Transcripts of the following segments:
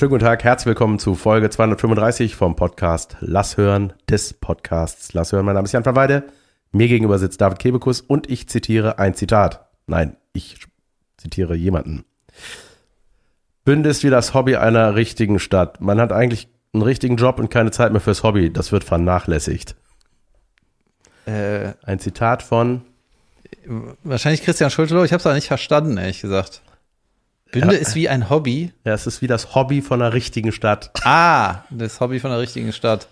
Schönen guten Tag, herzlich willkommen zu Folge 235 vom Podcast Lass hören, des Podcasts Lass hören. Mein Name ist Jan van Weide, mir gegenüber sitzt David Kebekus und ich zitiere ein Zitat. Nein, ich zitiere jemanden. Bünde ist wie das Hobby einer richtigen Stadt. Man hat eigentlich einen richtigen Job und keine Zeit mehr fürs Hobby. Das wird vernachlässigt. Äh, Ein Zitat von wahrscheinlich Christian Schultelow. Ich habe es auch nicht verstanden, ehrlich gesagt. Bünde Ja. ist wie ein Hobby. Ja, es ist wie das Hobby von einer richtigen Stadt. Ah, das Hobby von der richtigen Stadt.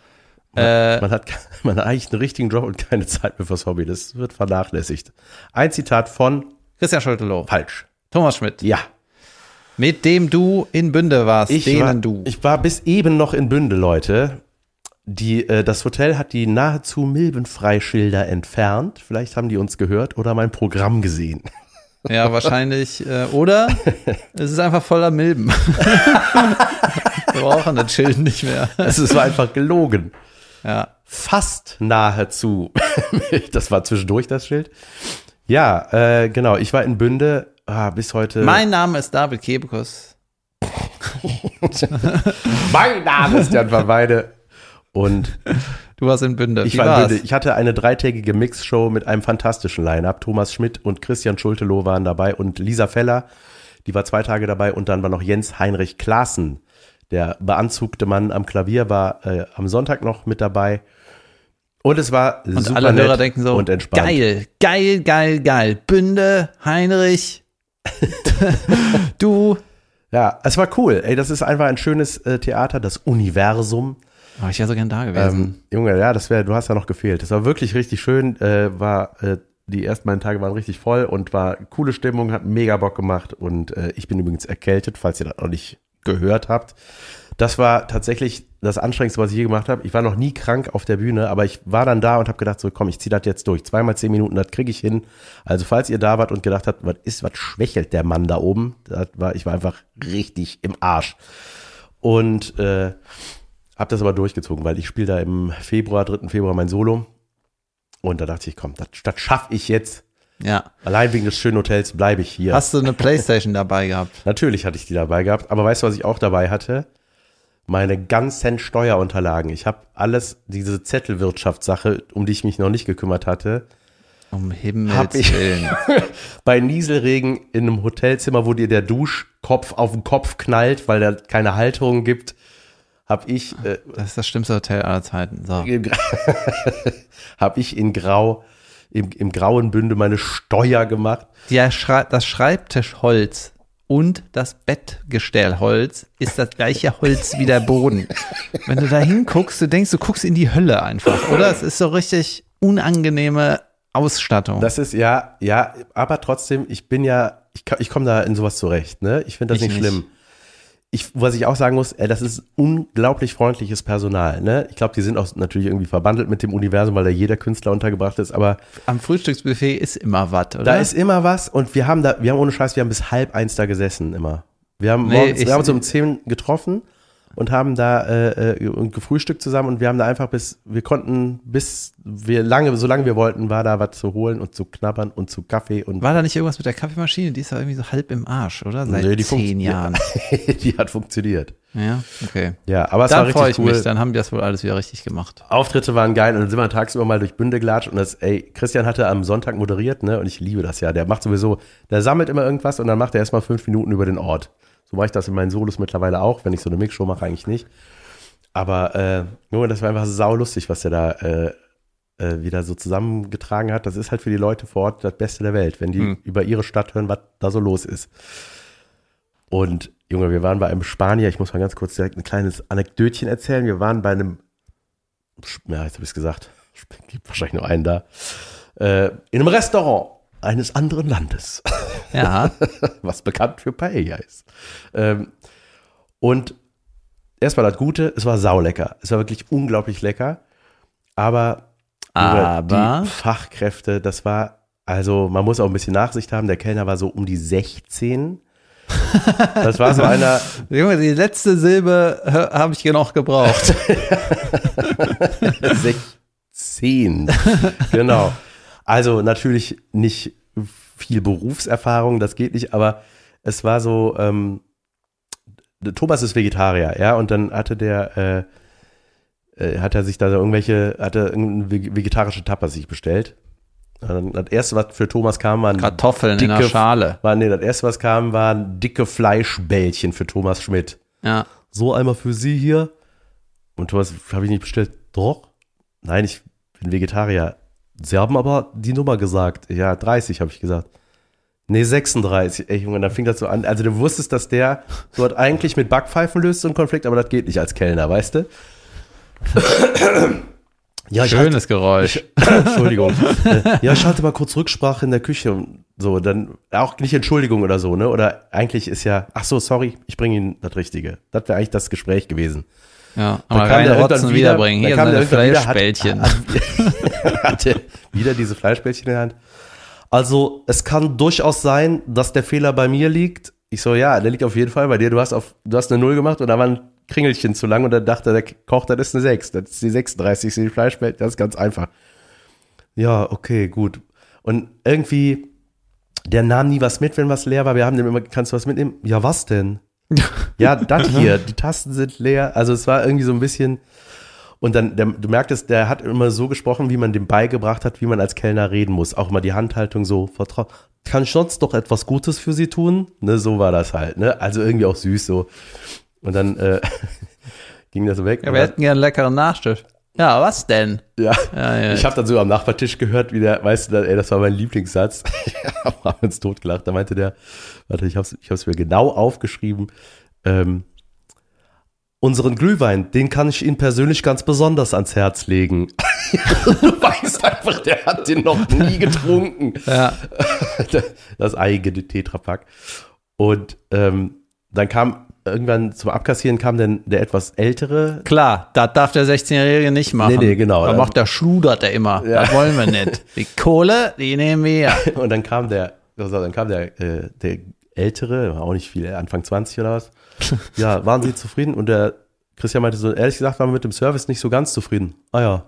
Äh, Man hat, man hat eigentlich einen richtigen Job und keine Zeit mehr fürs Hobby. Das wird vernachlässigt. Ein Zitat von Christian Schultelow. falsch. Thomas Schmidt. Ja. Mit dem du in Bünde warst. Ich denen war, du. ich war bis eben noch in Bünde, Leute. Die, äh, das Hotel hat die nahezu Milbenfreischilder entfernt. Vielleicht haben die uns gehört oder mein Programm gesehen. ja, wahrscheinlich. Äh, oder es ist einfach voller Milben. Wir brauchen das Schild nicht mehr. Es ist- war einfach gelogen. Ja. Fast nahezu. das war zwischendurch das Schild. Ja, äh, genau. Ich war in Bünde ah, bis heute. Mein Name ist David Kebekus. mein Name ist Jan van Weide. Und Du warst in Bünde. ich Wie war in war's? Bünde. Ich hatte eine dreitägige Mixshow mit einem fantastischen Line-Up. Thomas Schmidt und Christian Schultelow waren dabei und Lisa Feller, die war zwei Tage dabei. Und dann war noch Jens Heinrich Klaassen, der beanzugte Mann am Klavier, war äh, am Sonntag noch mit dabei. Und es war Und super alle nett Hörer denken so, und entspannt. geil, geil, geil, geil. Bünde, Heinrich, du. Ja, es war cool. Ey, das ist einfach ein schönes äh, Theater, das Universum. Oh, ich wäre so gern da gewesen. Ähm, Junge, ja, das wäre, du hast ja noch gefehlt. Das war wirklich richtig schön. Äh, war äh, die ersten beiden Tage waren richtig voll und war coole Stimmung, hat mega Bock gemacht und äh, ich bin übrigens erkältet, falls ihr das noch nicht gehört habt. Das war tatsächlich das Anstrengendste, was ich je gemacht habe. Ich war noch nie krank auf der Bühne, aber ich war dann da und habe gedacht, so komm, ich ziehe das jetzt durch. Zweimal zehn Minuten, das kriege ich hin. Also falls ihr da wart und gedacht habt, was ist, was schwächelt der Mann da oben, das war, ich war einfach richtig im Arsch. Und äh, hab das aber durchgezogen, weil ich spiele da im Februar, 3. Februar mein Solo. Und da dachte ich, komm, das, das schaffe ich jetzt. ja. Allein wegen des schönen Hotels bleibe ich hier. Hast du eine Playstation dabei gehabt? Natürlich hatte ich die dabei gehabt. Aber weißt du, was ich auch dabei hatte? Meine ganzen Steuerunterlagen. Ich habe alles, diese Zettelwirtschaftssache, um die ich mich noch nicht gekümmert hatte, Um Hab Himmels ich- Willen. bei Nieselregen in einem Hotelzimmer, wo dir der Duschkopf auf den Kopf knallt, weil da keine Halterung gibt, habe ich äh, Das ist das schlimmste Hotel aller Zeiten. So. habe ich in Grau, im, im grauen Bünde meine Steuer gemacht. Schrei das Schreibtischholz und das Bettgestellholz ist das gleiche Holz wie der Boden. Wenn du da hinguckst, du denkst, du guckst in die Hölle einfach, oder? Es ist so richtig unangenehme Ausstattung. Das ist ja, ja, aber trotzdem, ich bin ja, ich, ich komme da in sowas zurecht, ne? Ich finde das Ich nicht, nicht. schlimm. Ich, was ich auch sagen muss, ey, das ist unglaublich freundliches Personal, ne? Ich glaube, die sind auch natürlich irgendwie verbandelt mit dem Universum, weil da jeder Künstler untergebracht ist, aber Am Frühstücksbuffet ist immer was, oder? da ist immer was und wir haben da, wir haben ohne Scheiß, wir haben bis halb eins da gesessen immer. Wir haben, Nee, morgens, ich- wir haben uns um zehn getroffen und haben da äh, äh, gefrühstückt zusammen und wir haben da einfach bis, wir konnten bis wir lange, solange wir wollten, war da was zu holen und zu knabbern und zu Kaffee und War da nicht irgendwas mit der Kaffeemaschine? Die ist ja irgendwie so halb im Arsch, oder? Seit Nee, die zehn Jahren. die hat funktioniert. Ja, okay. Ja, aber es war Dann richtig freue ich cool. mich, dann haben die das wohl alles wieder richtig gemacht. Auftritte waren geil und dann sind wir tagsüber mal durch Bünde gelatscht und das, ey, Christian hatte am Sonntag moderiert, ne, und ich liebe das ja. Der macht sowieso, der sammelt immer irgendwas und dann macht er erstmal fünf Minuten über den Ort. So mache ich das in meinen Solos mittlerweile auch, wenn ich so eine Mixshow mache, eigentlich nicht. Aber, äh, Junge, das war einfach saulustig, was der da, äh, äh, wieder so zusammengetragen hat. Das ist halt für die Leute vor Ort das Beste der Welt, wenn die Hm. über ihre Stadt hören, was da so los ist. Und Junge, wir waren bei einem Spanier, ich muss mal ganz kurz direkt ein kleines Anekdötchen erzählen. Wir waren bei einem, ja, jetzt habe ich es gesagt, gibt wahrscheinlich nur einen da, äh, in einem Restaurant eines anderen Landes, Ja, was bekannt für Paella ist. Ähm, und erstmal das Gute, es war saulecker. Es war wirklich unglaublich lecker. Aber, aber die Fachkräfte, das war, also man muss auch ein bisschen Nachsicht haben. Der Kellner war so um die 16. Das war so einer, Junge, die letzte Silbe habe ich hier noch gebraucht. 16. genau. Also natürlich nicht viel Berufserfahrung, das geht nicht, aber es war so, ähm, Thomas ist Vegetarier, ja, und dann hatte der, äh, äh, hat er sich da irgendwelche, hat irgendeine veg- vegetarische Tapas sich bestellt. Und das erste, was für Thomas kam, waren Kartoffeln in dicke, der Schale. War, nee, das erste, was kam, waren dicke Fleischbällchen für Thomas Schmidt. Ja. So einmal für Sie hier. Und Thomas, habe ich nicht bestellt? Doch. Nein, ich bin Vegetarier. Sie haben aber die Nummer gesagt. Ja, 30 habe ich gesagt. Nee, 36. Ey, Junge, dann fing das so an. Also du wusstest, dass der dort eigentlich mit Backpfeifen löst, so ein Konflikt, aber das geht nicht als Kellner, weißt du? ja, ich halte, Schönes Geräusch. Entschuldigung. Äh, ja, ich halte mal kurz Rücksprache in der Küche und so, dann auch nicht Entschuldigung oder so, ne? Oder eigentlich ist ja, ach so, sorry, ich bringe Ihnen das Richtige. Das wäre eigentlich das Gespräch gewesen. Ja, Dann aber kam der Rotzen wieder- wiederbringen. dann Hier kam seine der irgendwann wieder, Fleischbällchen. Hat, hatte wieder diese Fleischbällchen in der Hand. Also, es kann durchaus sein, dass der Fehler bei mir liegt. Ich so, ja, der liegt auf jeden Fall bei dir. Du hast auf, du hast eine Null gemacht und da war ein Kringelchen zu lang und dann dachte der Koch, das ist eine 6. Das ist die 36, die Fleischbällchen. Das ist ganz einfach. Ja, okay, gut. Und irgendwie, der nahm nie was mit, wenn was leer war. Wir haben dem immer, kannst du was mitnehmen? Ja, was denn? Ja, das hier, die Tasten sind leer. Also es war irgendwie so ein bisschen. Und dann, der, du merktest, der hat immer so gesprochen, wie man dem beigebracht hat, wie man als Kellner reden muss. Auch mal die Handhaltung so vertraut. Kann ich sonst doch etwas Gutes für sie tun? Ne, so war das halt, ne? Also irgendwie auch süß so. Und dann äh, ging das weg. Ja, wir hätten gerne einen leckeren Nachtisch. Ja, was denn? Ja, Ja, ja. ich habe dann so am Nachbartisch gehört, wie der, weißt du, ey, das war mein Lieblingssatz. Wir haben uns totgelacht. Da meinte der, warte, ich habe es ich hab's mir genau aufgeschrieben. Ähm, unseren Glühwein, den kann ich Ihnen persönlich ganz besonders ans Herz legen. du weißt einfach, der hat den noch nie getrunken. Ja. das eigene Tetrapack. Und ähm, dann kam irgendwann zum Abkassieren kam dann der etwas ältere Klar, das darf der 16-Jährige nicht machen. Nee, nee, genau. Da macht der schludert er immer. Ja. Das wollen wir nicht. Die Kohle, die nehmen wir. Und dann kam der, also dann kam der, äh, der Ältere, war auch nicht viel, Anfang 20 oder was. Ja, waren Sie zufrieden? Und der Christian meinte so, ehrlich gesagt, waren wir mit dem Service nicht so ganz zufrieden. Ah ja.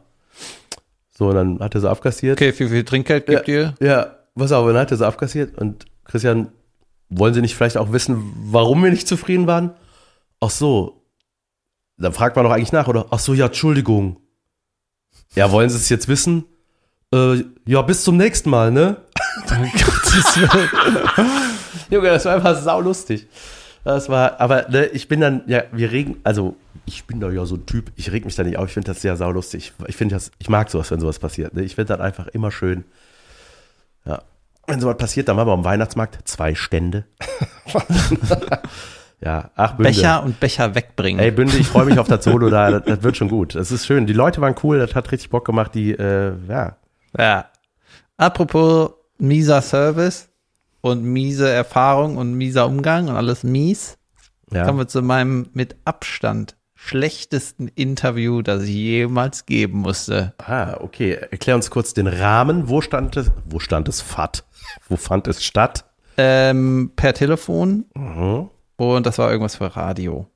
So, dann hat er so abkassiert. Okay, wie viel Trinkgeld gibt ihr? Ja, was auch, dann hat er so abkassiert und Christian, wollen Sie nicht vielleicht auch wissen, warum wir nicht zufrieden waren? Ach so. Dann fragt man doch eigentlich nach, oder? Ach so, ja, Entschuldigung. Ja, wollen Sie es jetzt wissen? Äh, ja, bis zum nächsten Mal, ne? Junge, das war einfach saulustig. Das war, aber ne, ich bin dann, ja, wir regen, also ich bin da ja so ein Typ, ich reg mich da nicht auf, ich finde das sehr saulustig. Ich finde das, ich mag sowas, wenn sowas passiert. Ne? Ich finde das einfach immer schön. Wenn sowas passiert, dann machen wir am Weihnachtsmarkt zwei Stände. ja, ach, Bünde. Becher und Becher wegbringen. Ey, Bünde, ich freue mich auf das Solo da, das, das wird schon gut. Das ist schön. Die Leute waren cool, das hat richtig Bock gemacht, die, äh, ja. Ja. Apropos mieser Service und miese Erfahrung und mieser Umgang und alles mies, ja. kommen wir zu meinem mit Abstand schlechtesten Interview, das ich jemals geben musste. Ah, okay. Erklär uns kurz den Rahmen. Wo stand es, wo stand es FAT? Wo fand es statt? Ähm, per Telefon Mhm. und das war irgendwas für Radio.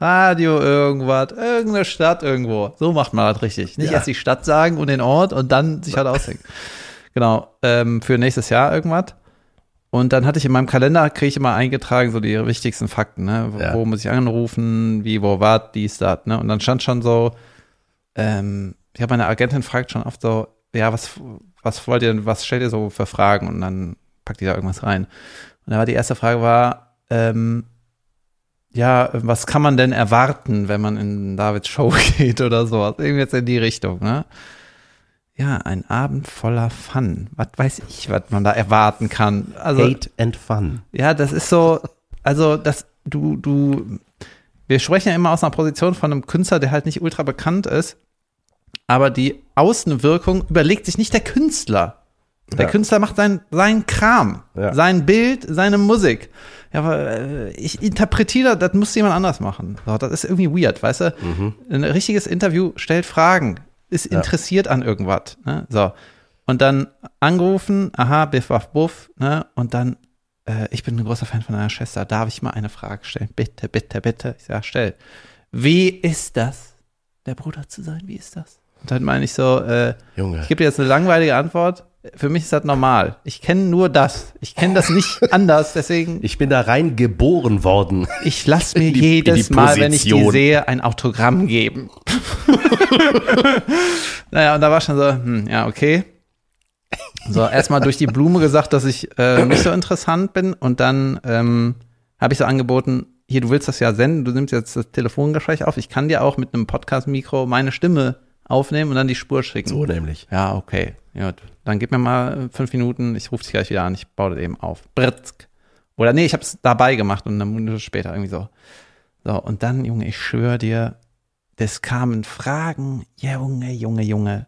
Radio irgendwas, irgendeine Stadt irgendwo. So macht man das richtig. Nicht Ja. erst die Stadt sagen und den Ort und dann sich halt ausdenken. Genau, ähm, für nächstes Jahr irgendwas. Und dann hatte ich in meinem Kalender, kriege ich immer eingetragen, so die wichtigsten Fakten, ne? Wo, Ja. wo muss ich anrufen, wie, wo, was, dies, das, ne? Und dann stand schon so, ähm, ich habe meine Agentin fragt schon oft so, ja, was, was wollt ihr denn, was stellt ihr so für Fragen? Und dann packt die da irgendwas rein. Und da war die erste Frage war, ähm, ja, was kann man denn erwarten, wenn man in Davids Show geht oder sowas? Irgendwie jetzt in die Richtung, ne? Ja, ein Abend voller Fun. Was weiß ich, was man da erwarten kann. Also, Hate and Fun. ja, das ist so, also das, du, du, wir sprechen ja immer aus einer Position von einem Künstler, der halt nicht ultra bekannt ist, aber die Außenwirkung überlegt sich nicht der Künstler. Der Ja. Künstler macht sein, seinen Kram, Ja. sein Bild, seine Musik. Ja, aber äh, ich interpretiere, das muss jemand anders machen. So, das ist irgendwie weird, weißt du? Ein richtiges Interview stellt Fragen, ist interessiert an irgendwas. Ne? So. Und dann angerufen, aha, biff, waff, buff, ne? Und dann, äh, ich bin ein großer Fan von deiner Schwester, darf ich mal eine Frage stellen? Bitte, bitte, bitte. Ich sag, stell. Wie ist das, der Bruder zu sein? Wie ist das? Und dann meine ich so, äh, Junge. ich gebe dir jetzt eine langweilige Antwort. Für mich ist das normal. Ich kenne nur das. Ich kenne das nicht anders. Deswegen, Ich bin da rein geboren worden. ich lasse mir die- jedes Mal, wenn ich die sehe, ein Autogramm geben. naja, und da war schon so, hm, ja, okay. So, erstmal durch die Blume gesagt, dass ich äh, nicht so interessant bin und dann ähm, habe ich so angeboten, hier, du willst das ja senden, du nimmst jetzt das Telefongespräch auf, ich kann dir auch mit einem Podcast-Mikro meine Stimme aufnehmen und dann die Spur schicken. So nämlich. Ja, okay. Ja, dann gib mir mal äh, fünf Minuten, ich rufe dich gleich wieder an, ich baue das eben auf. Britzk. Oder nee, ich habe es dabei gemacht und eine Minute später irgendwie so. So, und dann, Junge, ich schwöre dir, es kamen Fragen, Junge, Junge, Junge.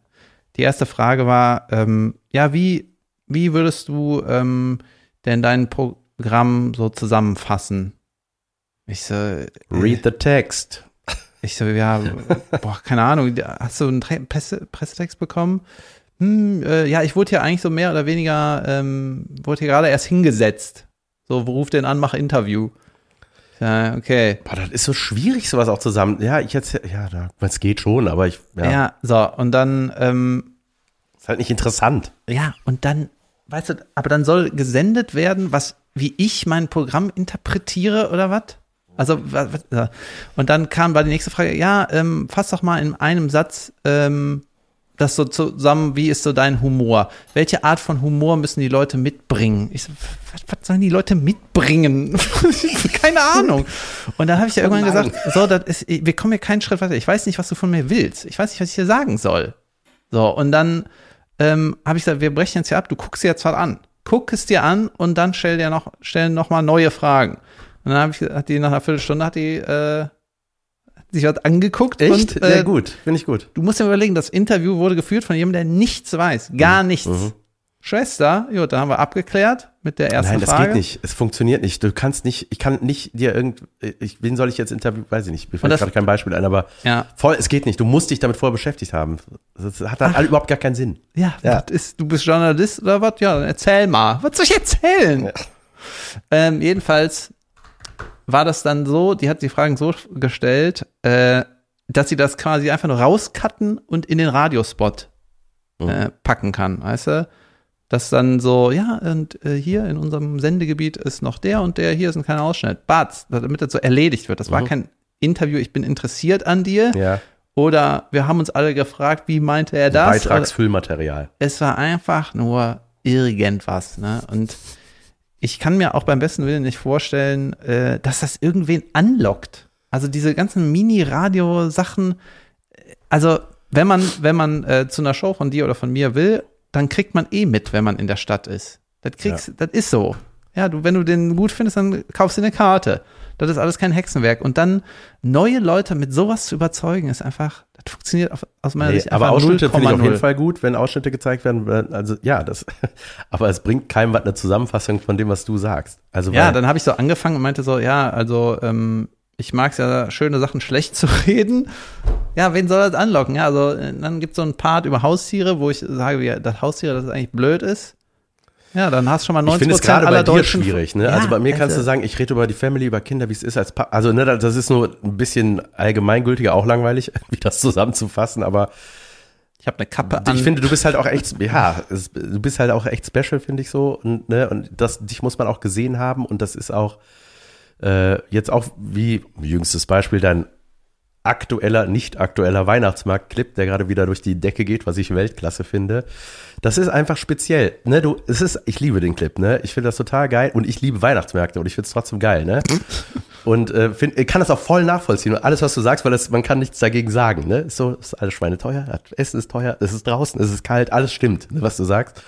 Die erste Frage war, ähm, ja, wie, wie würdest du ähm, denn dein Programm so zusammenfassen? Ich so, äh, Read the text. Ich so, ja, boah, keine Ahnung, hast du einen Presse, Pressetext bekommen? Hm, äh, ja, ich wurde hier eigentlich so mehr oder weniger, ähm, wurde hier gerade erst hingesetzt. So, ruf den an, mach Interview. Ja, okay. Boah, das ist so schwierig, sowas auch zusammen. Ja, ich jetzt, ja, es geht schon, aber ich, ja, Ja, so, und dann, ähm, ist halt nicht interessant. ja, und dann, weißt du, aber dann soll gesendet werden, was, wie ich mein Programm interpretiere oder was? Also, und dann kam bei die nächste Frage, ja, ähm, fass doch mal in einem Satz ähm, das so zusammen, wie ist so dein Humor? Welche Art von Humor müssen die Leute mitbringen? Ich so, was, was sollen die Leute mitbringen? Keine Ahnung. Und dann habe ich ja irgendwann gesagt, so, das ist, wir kommen hier keinen Schritt weiter. Ich weiß nicht, was du von mir willst. Ich weiß nicht, was ich hier sagen soll. So, und dann ähm, habe ich gesagt, wir brechen jetzt hier ab, du guckst dir jetzt was an. Guck es dir an und dann stell dir noch, stellen noch mal neue Fragen. Und dann ich, hat die nach einer Viertelstunde hat die äh, sich was angeguckt Echt? und äh, ja, gut, finde ich gut. du musst dir überlegen, das Interview wurde geführt von jemandem, der nichts weiß, gar nichts. Mhm. Schwester, gut, da haben wir abgeklärt mit der ersten Nein, das Frage. geht nicht. Es funktioniert nicht. Du kannst nicht, ich kann nicht dir irgend, ich, wen soll ich jetzt interviewen? Weiß ich nicht. Mir fällt gerade kein Beispiel ein, aber Ja, voll, es geht nicht. Du musst dich damit vorher beschäftigt haben. Das hat dann überhaupt gar keinen Sinn. ja, Ja. Ist, du bist Journalist oder was? Ja, dann erzähl mal. Was soll ich erzählen? Ja. Ähm, jedenfalls war das dann so, die hat die Fragen so gestellt, äh, dass sie das quasi einfach nur rauscutten und in den Radiospot äh, packen kann, weißt du? Das dann so, ja, und äh, hier in unserem Sendegebiet ist noch der und der, hier ist ein kleiner Ausschnitt. Batz, damit das so erledigt wird. Das war Mhm. kein Interview, ich bin interessiert an dir. Ja, Oder wir haben uns alle gefragt, wie meinte er das? Beitragsfüllmaterial. es war einfach nur irgendwas, ne? Und ich kann mir auch beim besten Willen nicht vorstellen, äh, dass das irgendwen anlockt. Also diese ganzen Mini-Radio-Sachen, äh, also wenn man, wenn man äh, zu einer Show von dir oder von mir will, dann kriegt man eh mit, wenn man in der Stadt ist. Das kriegst, das ist so. Ja, du, wenn du den gut findest, dann kaufst du eine Karte. Das ist alles kein Hexenwerk. Und dann neue Leute mit sowas zu überzeugen, ist einfach, das funktioniert auf, aus meiner Nee, Sicht aber Ausschnitte finde ich auf 0,0. jeden Fall gut, wenn Ausschnitte gezeigt werden. weil- Also ja, das, aber es bringt keinem was eine Zusammenfassung von dem, was du sagst. Also Ja, dann habe ich so angefangen und meinte so, ja, also ähm, ich mag es ja, schöne Sachen schlecht zu reden. Ja, wen soll das anlocken? Ja, also äh, dann gibt es so ein Part über Haustiere, wo ich sage, wie das Haustiere, das eigentlich blöd ist. Ja, dann hast du schon mal Ich 90 finde es gerade aller bei dir schwierig. Ne? Ja, also bei mir kannst du also- sagen, ich rede über die Family, über Kinder, wie es ist als pa Also ne, das ist nur ein bisschen allgemeingültiger, auch langweilig, wie das zusammenzufassen. Aber Ich habe eine Kappe an. ich finde, du bist halt auch echt, ja, du bist halt auch echt special, finde ich so. Und, ne, und das, dich muss man auch gesehen haben. Und das ist auch äh, jetzt auch wie jüngstes Beispiel dein aktueller, nicht aktueller Weihnachtsmarkt-Clip, der gerade wieder durch die Decke geht, was ich Weltklasse finde. Das ist einfach speziell. Ne, du, es ist, ich liebe den Clip, ne? Ich finde das total geil und ich liebe Weihnachtsmärkte und ich finde es trotzdem geil, ne? Und äh, find, kann das auch voll nachvollziehen. Und alles, was du sagst, weil das, man kann nichts dagegen sagen, ne? Ist so, ist alles Schweine teuer, Essen ist teuer, es ist draußen, es ist kalt, alles stimmt, ne, was du sagst.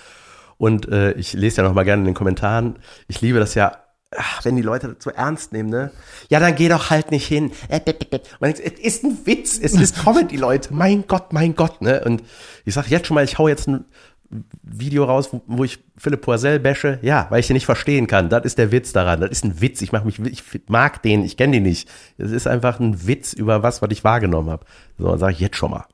Und äh, ich lese ja noch mal gerne in den Kommentaren. Ich liebe das ja, ach, wenn die Leute das so ernst nehmen, ne? Ja, dann geh doch halt nicht hin. Äh. Man denkt, es ist ein Witz, es ist Comedy, Leute. Mein Gott, mein Gott, ne? Und ich sag jetzt schon mal, ich hau jetzt ein Video raus, wo, wo ich Philipp Poisel bashe. Ja, weil ich den nicht verstehen kann. Das ist der Witz daran. Das ist ein Witz. Ich mach mich, ich mag den, ich kenne den nicht. Es ist einfach ein Witz über was, was ich wahrgenommen habe. So, dann sage ich jetzt schon mal.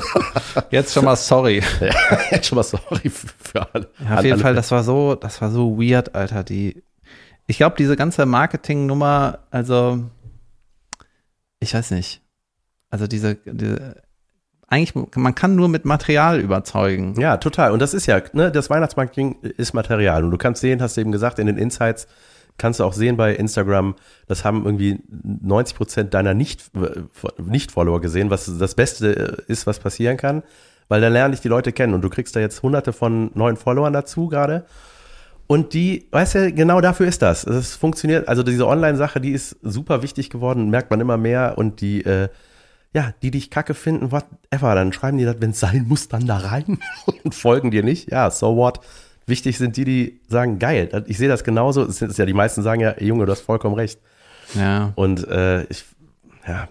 Jetzt schon mal sorry. Ja, jetzt schon mal sorry für, für alle. Ja, auf jeden Fall, das war so, das war so weird, Alter. Die, ich glaube, diese ganze Marketing-Nummer, also, ich weiß nicht. Also diese, diese eigentlich, man kann nur mit Material überzeugen. Ja, total. Und das ist ja, ne, das Weihnachtsmarketing ist Material. Und du kannst sehen, hast du eben gesagt, in den Insights kannst du auch sehen bei Instagram, das haben irgendwie 90 Prozent deiner Nicht- Nicht-Follower gesehen, was das Beste ist, was passieren kann. Weil dann lernen dich die Leute kennen und du kriegst da jetzt hunderte von neuen Followern dazu gerade. Und die, weißt du, genau dafür ist das. Es funktioniert, also diese Online-Sache, die ist super wichtig geworden, merkt man immer mehr. Und die, äh, ja, die dich kacke finden, whatever, dann schreiben die das, wenn es sein muss, dann da rein und folgen dir nicht. Ja, so what. Wichtig sind die, die sagen, geil, ich sehe das genauso. Es ist ja, die meisten sagen ja, Junge, du hast vollkommen recht. Ja. Und äh, ich, ja,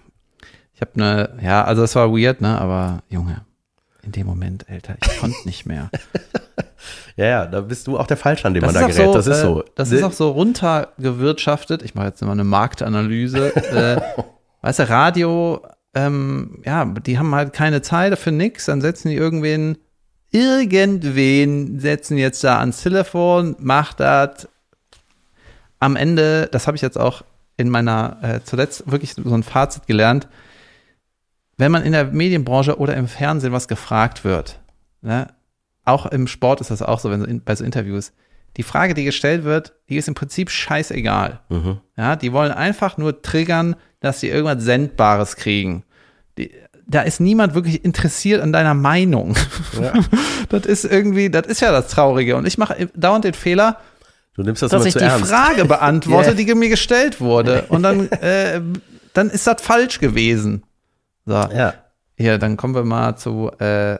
Ich habe eine, ja, also es war weird, ne, aber Junge, in dem Moment, Alter, ich konnte nicht mehr. ja, ja, da bist du auch der Falsche, an dem man da gerät. das ist äh, so. Das Ne? ist auch so runtergewirtschaftet. Ich mache jetzt mal eine Marktanalyse. äh, weißt du, Radio, ähm, ja, die haben halt keine Zeit für nix. Dann setzen die irgendwen, irgendwen setzen jetzt da ans Telefon, macht das. Am Ende, das habe ich jetzt auch in meiner, äh, zuletzt wirklich so ein Fazit gelernt. Wenn man in der Medienbranche oder im Fernsehen was gefragt wird, ne, auch im Sport ist das auch so, wenn so in, bei so Interviews, die Frage, die gestellt wird, die ist im Prinzip scheißegal. Mhm. Ja, die wollen einfach nur triggern, dass sie irgendwas Sendbares kriegen. Die, da ist niemand wirklich interessiert an deiner Meinung. Ja. Das ist irgendwie, das ist ja das Traurige. Und ich mache dauernd den Fehler, Du nimmst das dass ich die ernst. Frage beantworte, Yeah. die mir gestellt wurde. Und dann, äh, dann ist das falsch gewesen. So, Ja. hier, dann kommen wir mal zu, äh,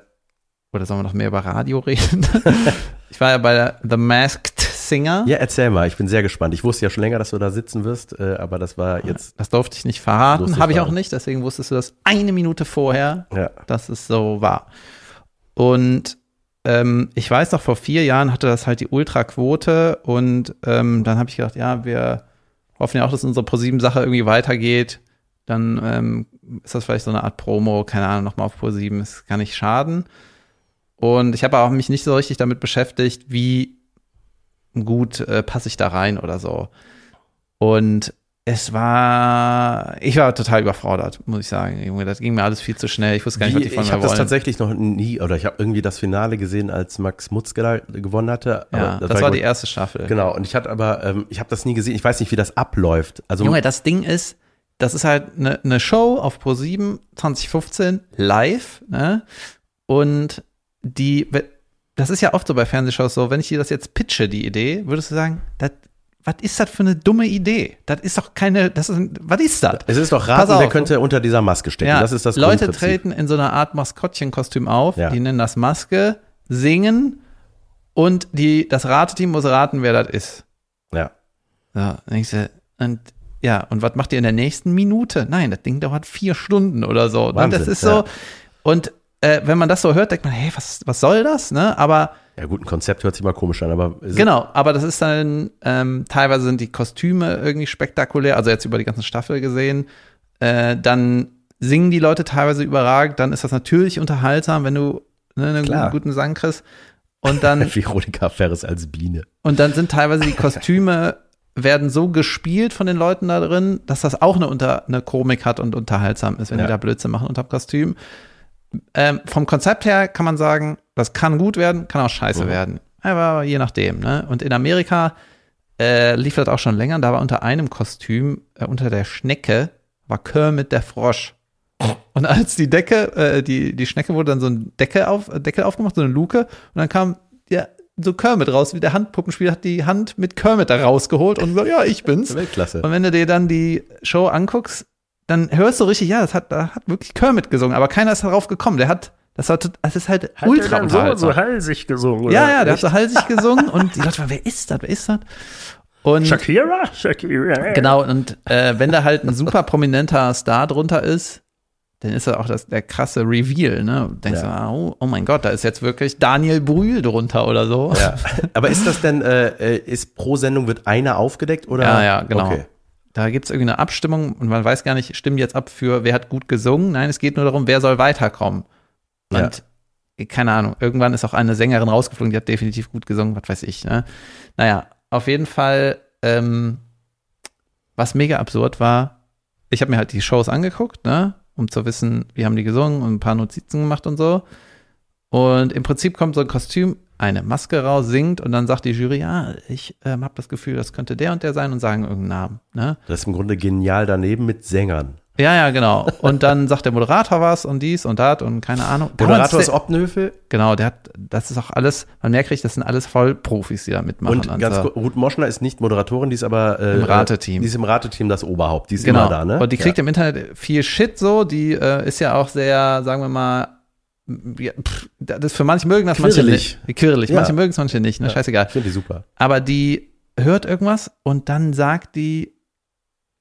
oder sollen wir noch mehr über Radio reden? ich war ja bei The Masked Singer. ja, erzähl mal, ich bin sehr gespannt. Ich wusste ja schon länger, dass du da sitzen wirst, äh, aber das war jetzt, Das durfte ich nicht verraten, habe ich auch nicht, deswegen wusstest du das eine Minute vorher, ja. dass es so war. Und ähm, ich weiß noch, vor vier Jahren hatte das halt die Ultraquote und ähm, dann habe ich gedacht, ja, wir hoffen ja auch, dass unsere ProSieben-Sache irgendwie weitergeht. Dann ähm, ist das vielleicht so eine Art Promo, keine Ahnung, nochmal auf ProSieben, es kann nicht schaden. Und ich habe auch mich nicht so richtig damit beschäftigt, wie gut äh, passe ich da rein oder so. Und es war, ich war total überfordert, muss ich sagen. Junge, das ging mir alles viel zu schnell. Ich wusste gar nicht, was Wie, die von ich mir habe das wollen. tatsächlich noch nie, oder ich habe irgendwie das Finale gesehen, als Max Mutzke gewonnen hatte. Ja, aber das, war gut. die erste Staffel. Genau, und ich hatte aber, ähm, ich habe das nie gesehen, ich weiß nicht, wie das abläuft. Also, Junge, das Ding ist, das ist halt eine ne Show auf Pro7 2015 live, ne? Und die, das ist ja oft so bei Fernsehshows so, wenn ich dir das jetzt pitche, die Idee, würdest du sagen, das, was ist das für eine dumme Idee? Das ist doch keine, das ist, was ist das? es ist doch raten, wer könnte unter dieser Maske stecken. Ja, das ist das Leute treten in so einer Art Maskottchenkostüm auf, Ja. die nennen das Maske, singen und die, das Rateteam muss raten, wer das ist. Ja. So, du, und ja, und was macht ihr in der nächsten Minute? Nein, das Ding dauert vier Stunden oder so. und Wahnsinn, das ist ja. so, und äh, wenn man das so hört, denkt man, hey, was, was soll das? Ne? Aber Ja, gut, ein Konzept hört sich mal komisch an, aber genau, aber das ist dann, ähm, teilweise sind die Kostüme irgendwie spektakulär, also jetzt über die ganze Staffel gesehen. Äh, dann singen die Leute teilweise überragend, dann ist das natürlich unterhaltsam, wenn du ne, einen Klar. guten, guten Sang kriegst. Und dann Veronika Ferris als Biene. Und dann sind teilweise die Kostüme werden so gespielt von den Leuten da drin, dass das auch eine, unter, eine Komik hat und unterhaltsam ist, wenn Ja. die da Blödsinn machen unter dem Kostüm. Ähm, vom Konzept her kann man sagen, das kann gut werden, kann auch scheiße Mhm. werden. Aber je nachdem. Ne? Und in Amerika äh, lief das auch schon länger. Da war unter einem Kostüm, äh, unter der Schnecke, war Kermit der Frosch. Und als die Decke, äh, die, die Schnecke wurde dann so ein Deckel, auf, äh, Deckel aufgemacht, so eine Luke, und dann kam ja, so Kermit raus, wie der Handpuppenspieler hat die Hand mit Kermit da rausgeholt und so, ja, ich bin's. Weltklasse. Und wenn du dir dann die Show anguckst, dann hörst du richtig, ja, das hat, da hat wirklich Kermit gesungen, aber keiner ist darauf gekommen. Der hat, das, hat, das ist halt ultra unterhaltsam. halsig gesungen? ja, ja, der hat so halsig gesungen und die Leute waren, wer ist das, wer ist das? Und Shakira? Shakira. Genau, und äh, wenn da halt ein super prominenter Star drunter ist, dann ist das auch das, der krasse Reveal, ne? Du denkst, Ja. ah, oh, oh mein Gott, da ist jetzt wirklich Daniel Brühl drunter oder so. Ja. Aber ist das denn, äh, äh, ist pro Sendung wird einer aufgedeckt oder? Ja, ja, genau. Okay. Da gibt es irgendeine Abstimmung und man weiß gar nicht, stimmen jetzt ab für, wer hat gut gesungen? Nein, es geht nur darum, wer soll weiterkommen. Und keine Ahnung, irgendwann ist auch eine Sängerin rausgeflogen, die hat definitiv gut gesungen, was weiß ich. Ne? Naja, auf jeden Fall, ähm, was mega absurd war, ich habe mir halt die Shows angeguckt, ne? um zu wissen, wie haben die gesungen und ein paar Notizen gemacht und so. Und im Prinzip kommt so ein Kostüm, eine Maske raus, singt und dann sagt die Jury, ja, ich ähm, habe das Gefühl, das könnte der und der sein und sagen irgendeinen Namen. Ne? Das ist im Grunde genial daneben mit Sängern. Ja, ja, genau. Und dann sagt der Moderator was und dies und das und keine Ahnung. Moderator ist Optenhöfel Genau, der hat, das ist auch alles, man merkt richtig, das sind alles Vollprofis, die da mitmachen. und ganz Also, kurz, Ruth Moschner ist nicht Moderatorin, die ist aber äh, Im Rateteam. Die ist im Rateteam das Oberhaupt. Die ist genau. immer da, ne? Und die kriegt im Internet viel Shit so, die äh, ist ja auch sehr, sagen wir mal, ja, pff, das für manche mögen das, manche Quirlig. nicht. Quirlig. Ja. Manche mögen es, manche nicht, ne? Ja. Scheißegal. Ich finde die super. Aber die hört irgendwas und dann sagt die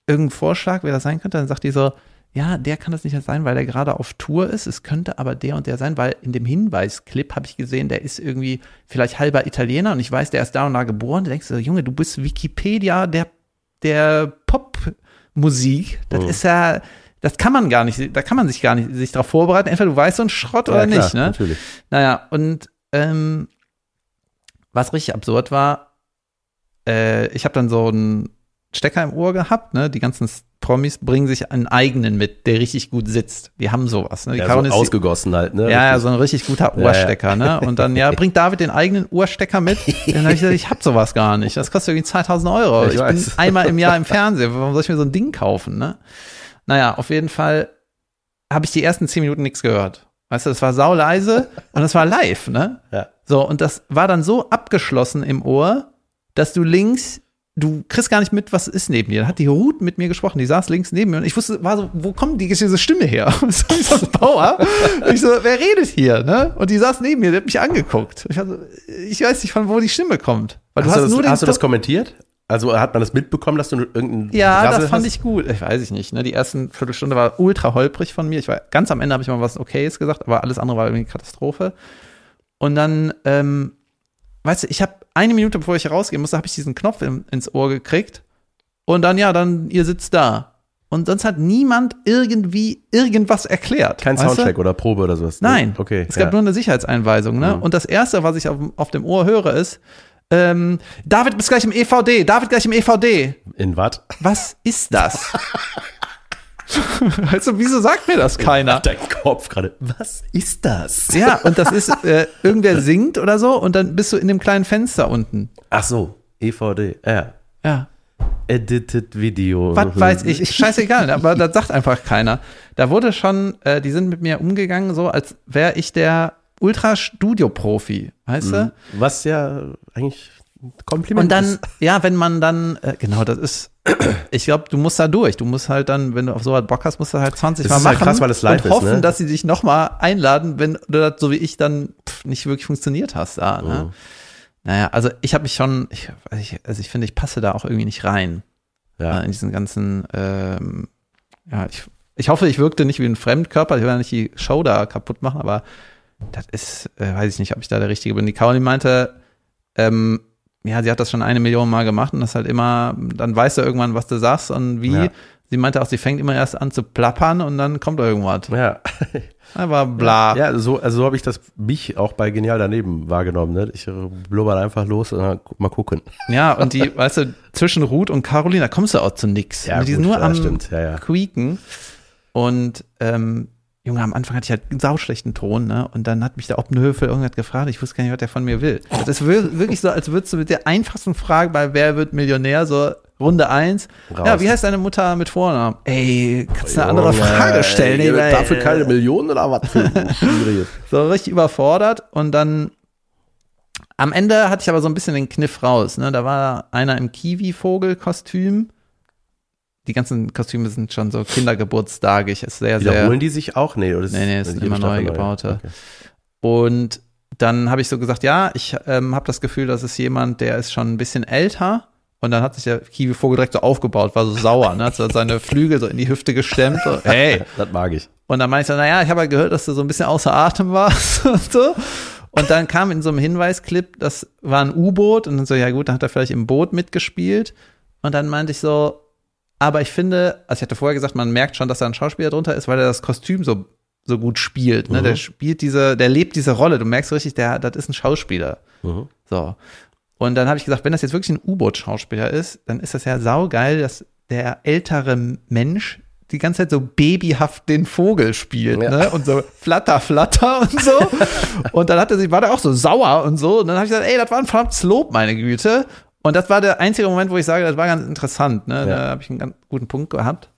irgendeinen Vorschlag, wer das sein könnte, dann sagt die so, ja, der kann das nicht sein, weil der gerade auf Tour ist. Es könnte aber der und der sein, weil in dem Hinweisclip habe ich gesehen, der ist irgendwie vielleicht halber Italiener und ich weiß, der ist da und da geboren. Da denkst du, Junge, du bist Wikipedia der, der Popmusik. Das Mhm. ist ja, das kann man gar nicht, da kann man sich gar nicht sich darauf vorbereiten. Entweder du weißt so einen Schrott oder ja, klar, nicht, ne? Natürlich. Naja, und ähm, was richtig absurd war, äh, ich habe dann so einen Stecker im Ohr gehabt, ne? Die ganzen Promis bringen sich einen eigenen mit, der richtig gut sitzt. Die haben sowas, ne? Die Ja, Caroline so ist- ausgegossen halt, ne? ja, ja, Richtig. so ein richtig guter ja. Ohrstecker, ne? Und dann, ja, bringt David den eigenen Ohrstecker mit. Dann habe ich gesagt, ich hab sowas gar nicht. Das kostet irgendwie 2000 Euro. Ich Ich, bin einmal im Jahr im Fernsehen. Warum soll ich mir so ein Ding kaufen, ne? Naja, auf jeden Fall habe ich die ersten 10 Minuten nichts gehört. Weißt du, das war sauleise und das war live, ne? Ja. So, und das war dann so abgeschlossen im Ohr, dass du links, du kriegst gar nicht mit, was ist neben dir. Dann hat die Ruth mit mir gesprochen, die saß links neben mir und ich wusste, war so, wo kommt die, diese Stimme her? so, ich so, Bauer. ich so, wer redet hier, ne? Und die saß neben mir, die hat mich angeguckt. Ich, so, ich weiß nicht, von wo die Stimme kommt. Weil Hast, du, das, den hast du das kommentiert? Also hat man das mitbekommen, dass du irgendeinen ja, Rassel das fand hast? ich gut. Ich weiß ich nicht. Ne? Die ersten Viertelstunde war ultra holprig von mir. Ich war ganz am Ende habe ich mal was Okayes gesagt, aber alles andere war irgendwie eine Katastrophe. Und dann, ähm, weißt du, ich habe eine Minute bevor ich rausgehen musste, habe ich diesen Knopf im, ins Ohr gekriegt. Und dann ja, dann ihr sitzt da. Und sonst hat niemand irgendwie irgendwas erklärt. Kein weißt du? Soundcheck oder Probe oder sowas? Nein. Okay. Es gab ja. nur eine Sicherheitseinweisung, ne? Mhm. Und das erste, was ich auf, auf dem Ohr höre, ist, ähm, David bist gleich im EVD, David gleich im EVD. In was? Was ist das? also, wieso sagt mir das keiner? Dein Kopf gerade. Was ist das? Ja, und das ist, äh, irgendwer singt oder so und dann bist du in dem kleinen Fenster unten. Ach so, EVD. Ja. Ja. Edited Video. Was weiß ich, scheißegal, aber das sagt einfach keiner. Da wurde schon, äh, die sind mit mir umgegangen, so als wäre ich der Ultra-Studio-Profi, weißt du? Was ja eigentlich ein Kompliment Und dann, ist. ja, wenn man dann, äh, genau, das ist, ich glaube, du musst da durch. Du musst halt dann, wenn du auf sowas Bock hast, musst du halt 20 Das Mal ist machen halt krass, weil es live und ist, hoffen, ne? dass sie dich nochmal einladen, wenn du das so wie ich dann pff, nicht wirklich funktioniert hast da. Ne? Mhm. Naja, also ich habe mich schon, ich, also ich finde, ich passe da auch irgendwie nicht rein Ja. äh, in diesen ganzen, ähm, ja, ich, ich hoffe, ich wirkte nicht wie ein Fremdkörper, ich will ja nicht die Show da kaputt machen, aber das ist, äh, weiß ich nicht, ob ich da der Richtige bin. Die Caroline meinte, ähm, ja, sie hat das schon eine Million Mal gemacht und das halt immer, dann weißt du irgendwann, was du sagst und wie. Ja. Sie meinte auch, sie fängt immer erst an zu plappern und dann kommt irgendwas. Ja. Aber bla. Ja, so, also so habe ich das mich auch bei Genial daneben wahrgenommen. Ne? Ich blubber einfach los und dann mal gucken. Ja, und die, weißt du, zwischen Ruth und Caroline, da kommst du auch zu nix. Ja, die sind gut, nur ja, am stimmt. Ja, ja. quieken. Und ähm, Junge, am Anfang hatte ich halt einen sauschlechten Ton, ne? Und dann hat mich der Oppenhöfel irgendwas gefragt, ich wusste gar nicht, was der von mir will. Das ist wir- wirklich so, als würdest du mit der einfachsten Frage bei Wer wird Millionär, so Runde eins. Raus. Ja, wie heißt deine Mutter mit Vornamen? Ey, kannst du eine andere Frage stellen? ey, ey, Dafür keine Millionen oder was? Schwierig. So richtig überfordert und dann am Ende hatte ich aber so ein bisschen den Kniff raus. Ne? Da war einer im Kiwi-Vogel-Kostüm. Die ganzen Kostüme sind schon so kindergeburtstagig. Ist sehr, sehr. Wiederholen die sich auch? Nee, oder ist Nee, nee, es ist sind immer neu gebaute. Okay. Und dann habe ich so gesagt, ja, ich ähm, habe das Gefühl, das ist jemand, der ist schon ein bisschen älter. Und dann hat sich der Kiwi-Vogel direkt so aufgebaut, war so sauer, ne? hat so seine Flügel so in die Hüfte gestemmt. So, hey, Das mag ich. und dann meinte ich so, naja, ich habe ja gehört, dass du so ein bisschen außer Atem warst und so. Und dann kam in so einem Hinweisclip, das war ein U-Boot und dann so, ja gut, dann hat er vielleicht im Boot mitgespielt. Und dann meinte ich so, aber ich finde, also ich hatte vorher gesagt, man merkt schon, dass da ein Schauspieler drunter ist, weil er das Kostüm so, so gut spielt. Ne? Mhm. Der spielt diese, der lebt diese Rolle. Du merkst richtig, der, das ist ein Schauspieler. Mhm. So. Und dann habe ich gesagt, wenn das jetzt wirklich ein U-Boot-Schauspieler ist, dann ist das ja saugeil, dass der ältere Mensch die ganze Zeit so babyhaft den Vogel spielt, Ja. ne? Und so flatter, flatter und so. und dann hat er sich, war der auch so sauer und so. Und dann habe ich gesagt, ey, das war ein verdammtes Lob, meine Güte. Und das war der einzige Moment, wo ich sage, das war ganz interessant, ne? Da Ja. habe ich einen ganz guten Punkt gehabt.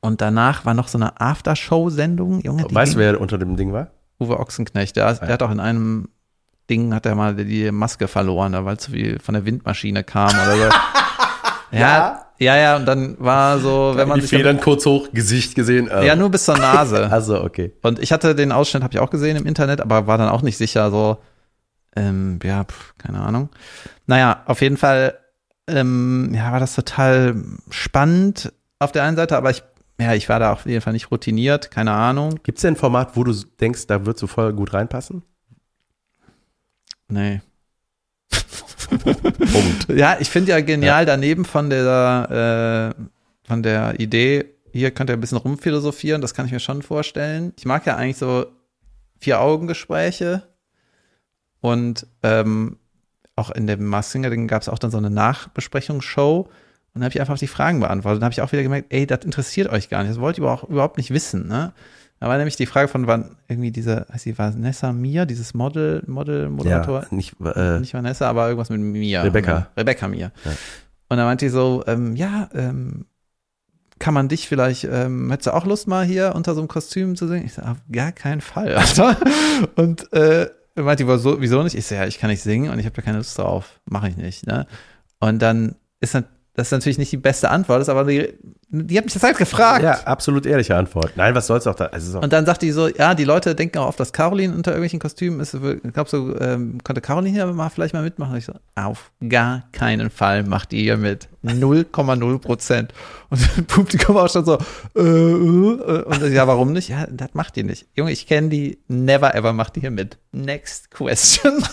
Und danach war noch so eine Aftershow-Sendung, Junge. Weißt du, wer unter dem Ding war? Uwe Ochsenknecht, der, der hat auch in einem Ding, hat er mal die Maske verloren, weil zu viel von der Windmaschine kam oder so. ja, ja, ja, und dann war so, wenn man die sich. Federn kurz hoch, Gesicht gesehen. äh, Ja, nur bis zur Nase. Also, okay. Und ich hatte den Ausschnitt, habe ich auch gesehen im Internet, aber war dann auch nicht sicher, so, ähm, ja, pf, keine Ahnung. Naja, auf jeden Fall, ähm, ja, war das total spannend auf der einen Seite, aber ich, ja, ich war da auf jeden Fall nicht routiniert, keine Ahnung. Gibt es denn ein Format, wo du denkst, da würdest du voll gut reinpassen? Nee. Punkt. Ja, ich finde ja genial daneben von der, äh, von der Idee, hier könnt ihr ein bisschen rumphilosophieren, das kann ich mir schon vorstellen. Ich mag ja eigentlich so Vier-Augen-Gespräche und ähm, auch in dem Mars Singer Ding gab es auch dann so eine Nachbesprechungsshow und dann habe ich einfach die Fragen beantwortet. Dann habe ich auch wieder gemerkt, ey, das interessiert euch gar nicht, das wollt ihr überhaupt, überhaupt nicht wissen. Ne? Da war nämlich die Frage von wann irgendwie diese, heißt die Vanessa Mir, dieses Model, Model, Moderator. Ja, nicht, äh, Nicht Vanessa, aber irgendwas mit Mia. Rebecca. Rebecca Mia. Ja. Und dann meinte die so, ähm, ja, ähm, kann man dich vielleicht, ähm, hättest du auch Lust mal hier unter so einem Kostüm zu singen? Ich so, auf gar keinen Fall, Alter. Und äh, meinte die, wieso, nicht? Ich so, ja, ich kann nicht singen und ich habe da keine Lust drauf. Mache ich nicht. Ne? Und dann ist dann, das ist natürlich nicht die beste Antwort, ist aber die, die hat mich das halt gefragt. ja, absolut ehrliche Antwort. Nein, was soll's auch da? Also, Und dann sagt die so, ja, die Leute denken auch oft, dass Caroline unter irgendwelchen Kostümen ist. Ich glaube, so ähm, könnte Caroline hier mal vielleicht mal mitmachen. Und ich so, auf gar keinen Fall macht die hier mit. 0,0 Prozent. Und das Publikum auch schon so, äh, äh, und ich, ja, warum nicht? Ja, das macht die nicht. Junge, ich kenne die, never ever macht die hier mit. Next question.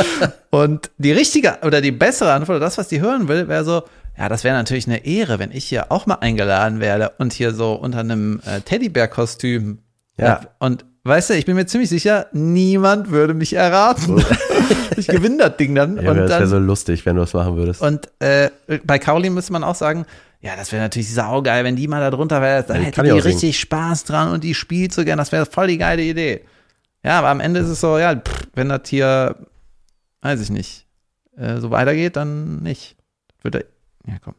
und die richtige oder die bessere Antwort, das, was die hören will, wäre so, ja, das wäre natürlich eine Ehre, wenn ich hier auch mal eingeladen werde und hier so unter einem äh, Teddybär-Kostüm. Ja. Und weißt du, ich bin mir ziemlich sicher, niemand würde mich erraten. ich gewinne das Ding dann. ja, und das wäre so lustig, wenn du das machen würdest. und äh, bei Caroline müsste man auch sagen, ja, das wäre natürlich saugeil, wenn die mal da drunter wäre, da Ja, hätte die auch singen. richtig Spaß dran und die spielt so gern, das wäre voll die geile Idee. Ja, aber am Ende ist es so, ja, pff, wenn das hier, weiß ich nicht, äh, so weitergeht, dann nicht. Wird ja komm.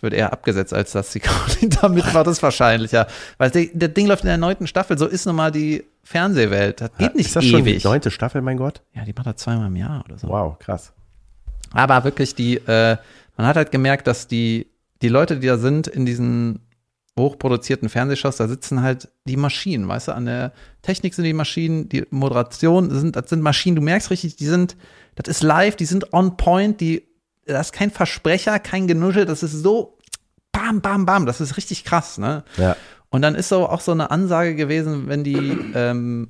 Wird eher abgesetzt, als dass die Caroline da mitmacht, ist wahrscheinlicher. Weil das Ding läuft in der neunten Staffel, so ist nun mal die Fernsehwelt. Das geht nicht ist das schon die ewig. neunte Staffel, mein Gott? Ja, die macht das zweimal im Jahr oder so. Wow, krass. Aber wirklich die, äh, man hat halt gemerkt, dass die, die Leute, die da sind in diesen hochproduzierten Fernsehshows, da sitzen halt die Maschinen, weißt du, an der Technik sind die Maschinen, die Moderation sind, das sind Maschinen, du merkst richtig, die sind, das ist live, die sind on point, die, das ist kein Versprecher, kein Genuschel, das ist so bam, bam, bam, das ist richtig krass, ne? Ja. Und dann ist so auch so eine Ansage gewesen, wenn die, ähm,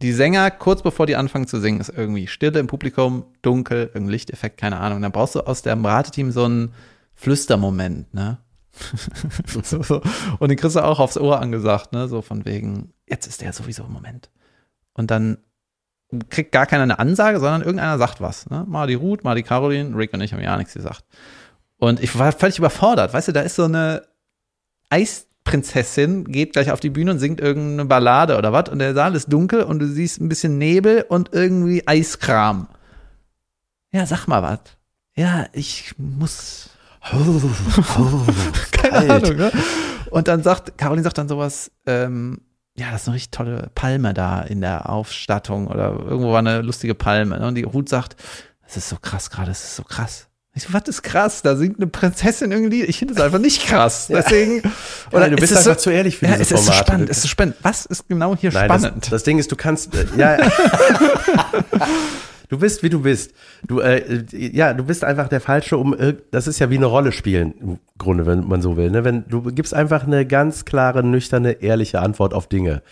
die Sänger, kurz bevor die anfangen zu singen, ist irgendwie Stille im Publikum, dunkel, irgendein Lichteffekt, keine Ahnung. Dann brauchst du aus dem Rateteam so einen Flüstermoment, ne? so, so. Und den kriegst du auch aufs Ohr angesagt, ne? So von wegen, jetzt ist der sowieso im Moment. Und dann kriegt gar keiner eine Ansage, sondern irgendeiner sagt was. Ne? Mal die Ruth, mal die Caroline, Rick und ich haben ja nichts gesagt. Und ich war völlig überfordert. Weißt du, da ist so eine Eisprinzessin, geht gleich auf die Bühne und singt irgendeine Ballade oder was. Und der Saal ist dunkel und du siehst ein bisschen Nebel und irgendwie Eiskram. Ja, sag mal was. Ja, ich muss. Keine Kalt. Ahnung, ne? Und dann sagt, Caroline sagt dann sowas, ähm, ja, das ist eine richtig tolle Palme da in der Aufstattung oder irgendwo war eine lustige Palme. Ne? Und die Ruth sagt, das ist so krass gerade, das ist so krass. Ich so, was ist krass? Da singt eine Prinzessin irgendwie. Ich finde es einfach nicht krass. Deswegen. Oder du bist ist es einfach zu ehrlich für ja, diese es ist so spannend, es ist so spannend. Was ist genau hier Nein, spannend? Das, das Ding ist, du kannst, äh, ja. du bist, wie du bist. Du, äh, ja, du bist einfach der Falsche, um, das ist ja wie eine Rolle spielen, im Grunde, wenn man so will. Ne? Wenn, du gibst einfach eine ganz klare, nüchterne, ehrliche Antwort auf Dinge.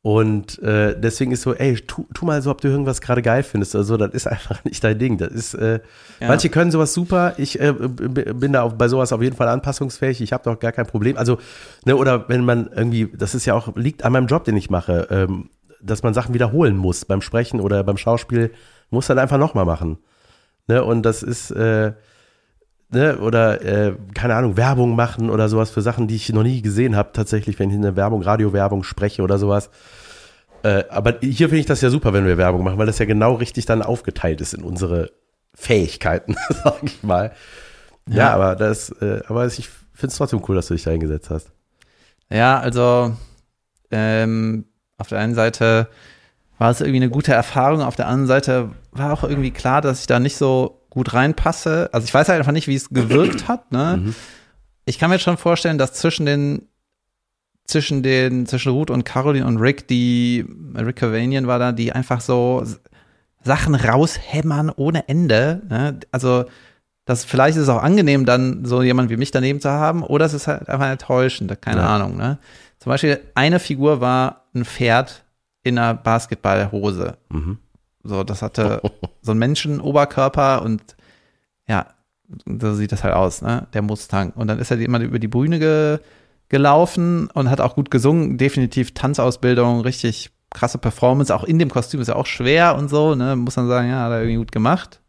Und äh, deswegen ist so, ey, tu, tu mal so, ob du irgendwas gerade geil findest. Also, das ist einfach nicht dein Ding. Das ist, äh, Ja. manche können sowas super. Ich äh, bin da auch bei sowas auf jeden Fall anpassungsfähig. Ich habe doch gar kein Problem. Also, ne, oder wenn man irgendwie, das ist ja auch, liegt an meinem Job, den ich mache, ähm, dass man Sachen wiederholen muss beim Sprechen oder beim Schauspiel, muss dann einfach nochmal machen. Ne, und das ist, äh, ne, oder äh, keine Ahnung, Werbung machen oder sowas für Sachen, die ich noch nie gesehen habe, tatsächlich, wenn ich in der Werbung, Radiowerbung spreche oder sowas. Äh, aber hier finde ich das ja super, wenn wir Werbung machen, weil das ja genau richtig dann aufgeteilt ist in unsere Fähigkeiten, sag ich mal. Ja, Ja. aber das, äh, aber ich finde es trotzdem cool, dass du dich da hingesetzt hast. Ja, also ähm, auf der einen Seite war es irgendwie eine gute Erfahrung, auf der anderen Seite war auch irgendwie klar, dass ich da nicht so gut reinpasse. Also ich weiß halt einfach nicht, wie es gewirkt hat. Ne? Mhm. Ich kann mir jetzt schon vorstellen, dass zwischen den zwischen den zwischen Ruth und Caroline und Rick, die Rick Cavanian war da, die einfach so Sachen raushämmern ohne Ende. Ne? Also das vielleicht ist es auch angenehm, dann so jemand wie mich daneben zu haben, oder es ist halt einfach enttäuschend, keine Ja. Ahnung. Ne? Zum Beispiel eine Figur war ein Pferd in einer Basketballhose. Mhm. So, das hatte so einen Menschenoberkörper und ja, so sieht das halt aus, ne? Der Mustang. Und dann ist er immer über die Bühne ge gelaufen und hat auch gut gesungen. Definitiv Tanzausbildung, richtig krasse Performance. Auch in dem Kostüm ist ja auch schwer und so, ne? Muss man sagen, ja, hat er irgendwie gut gemacht.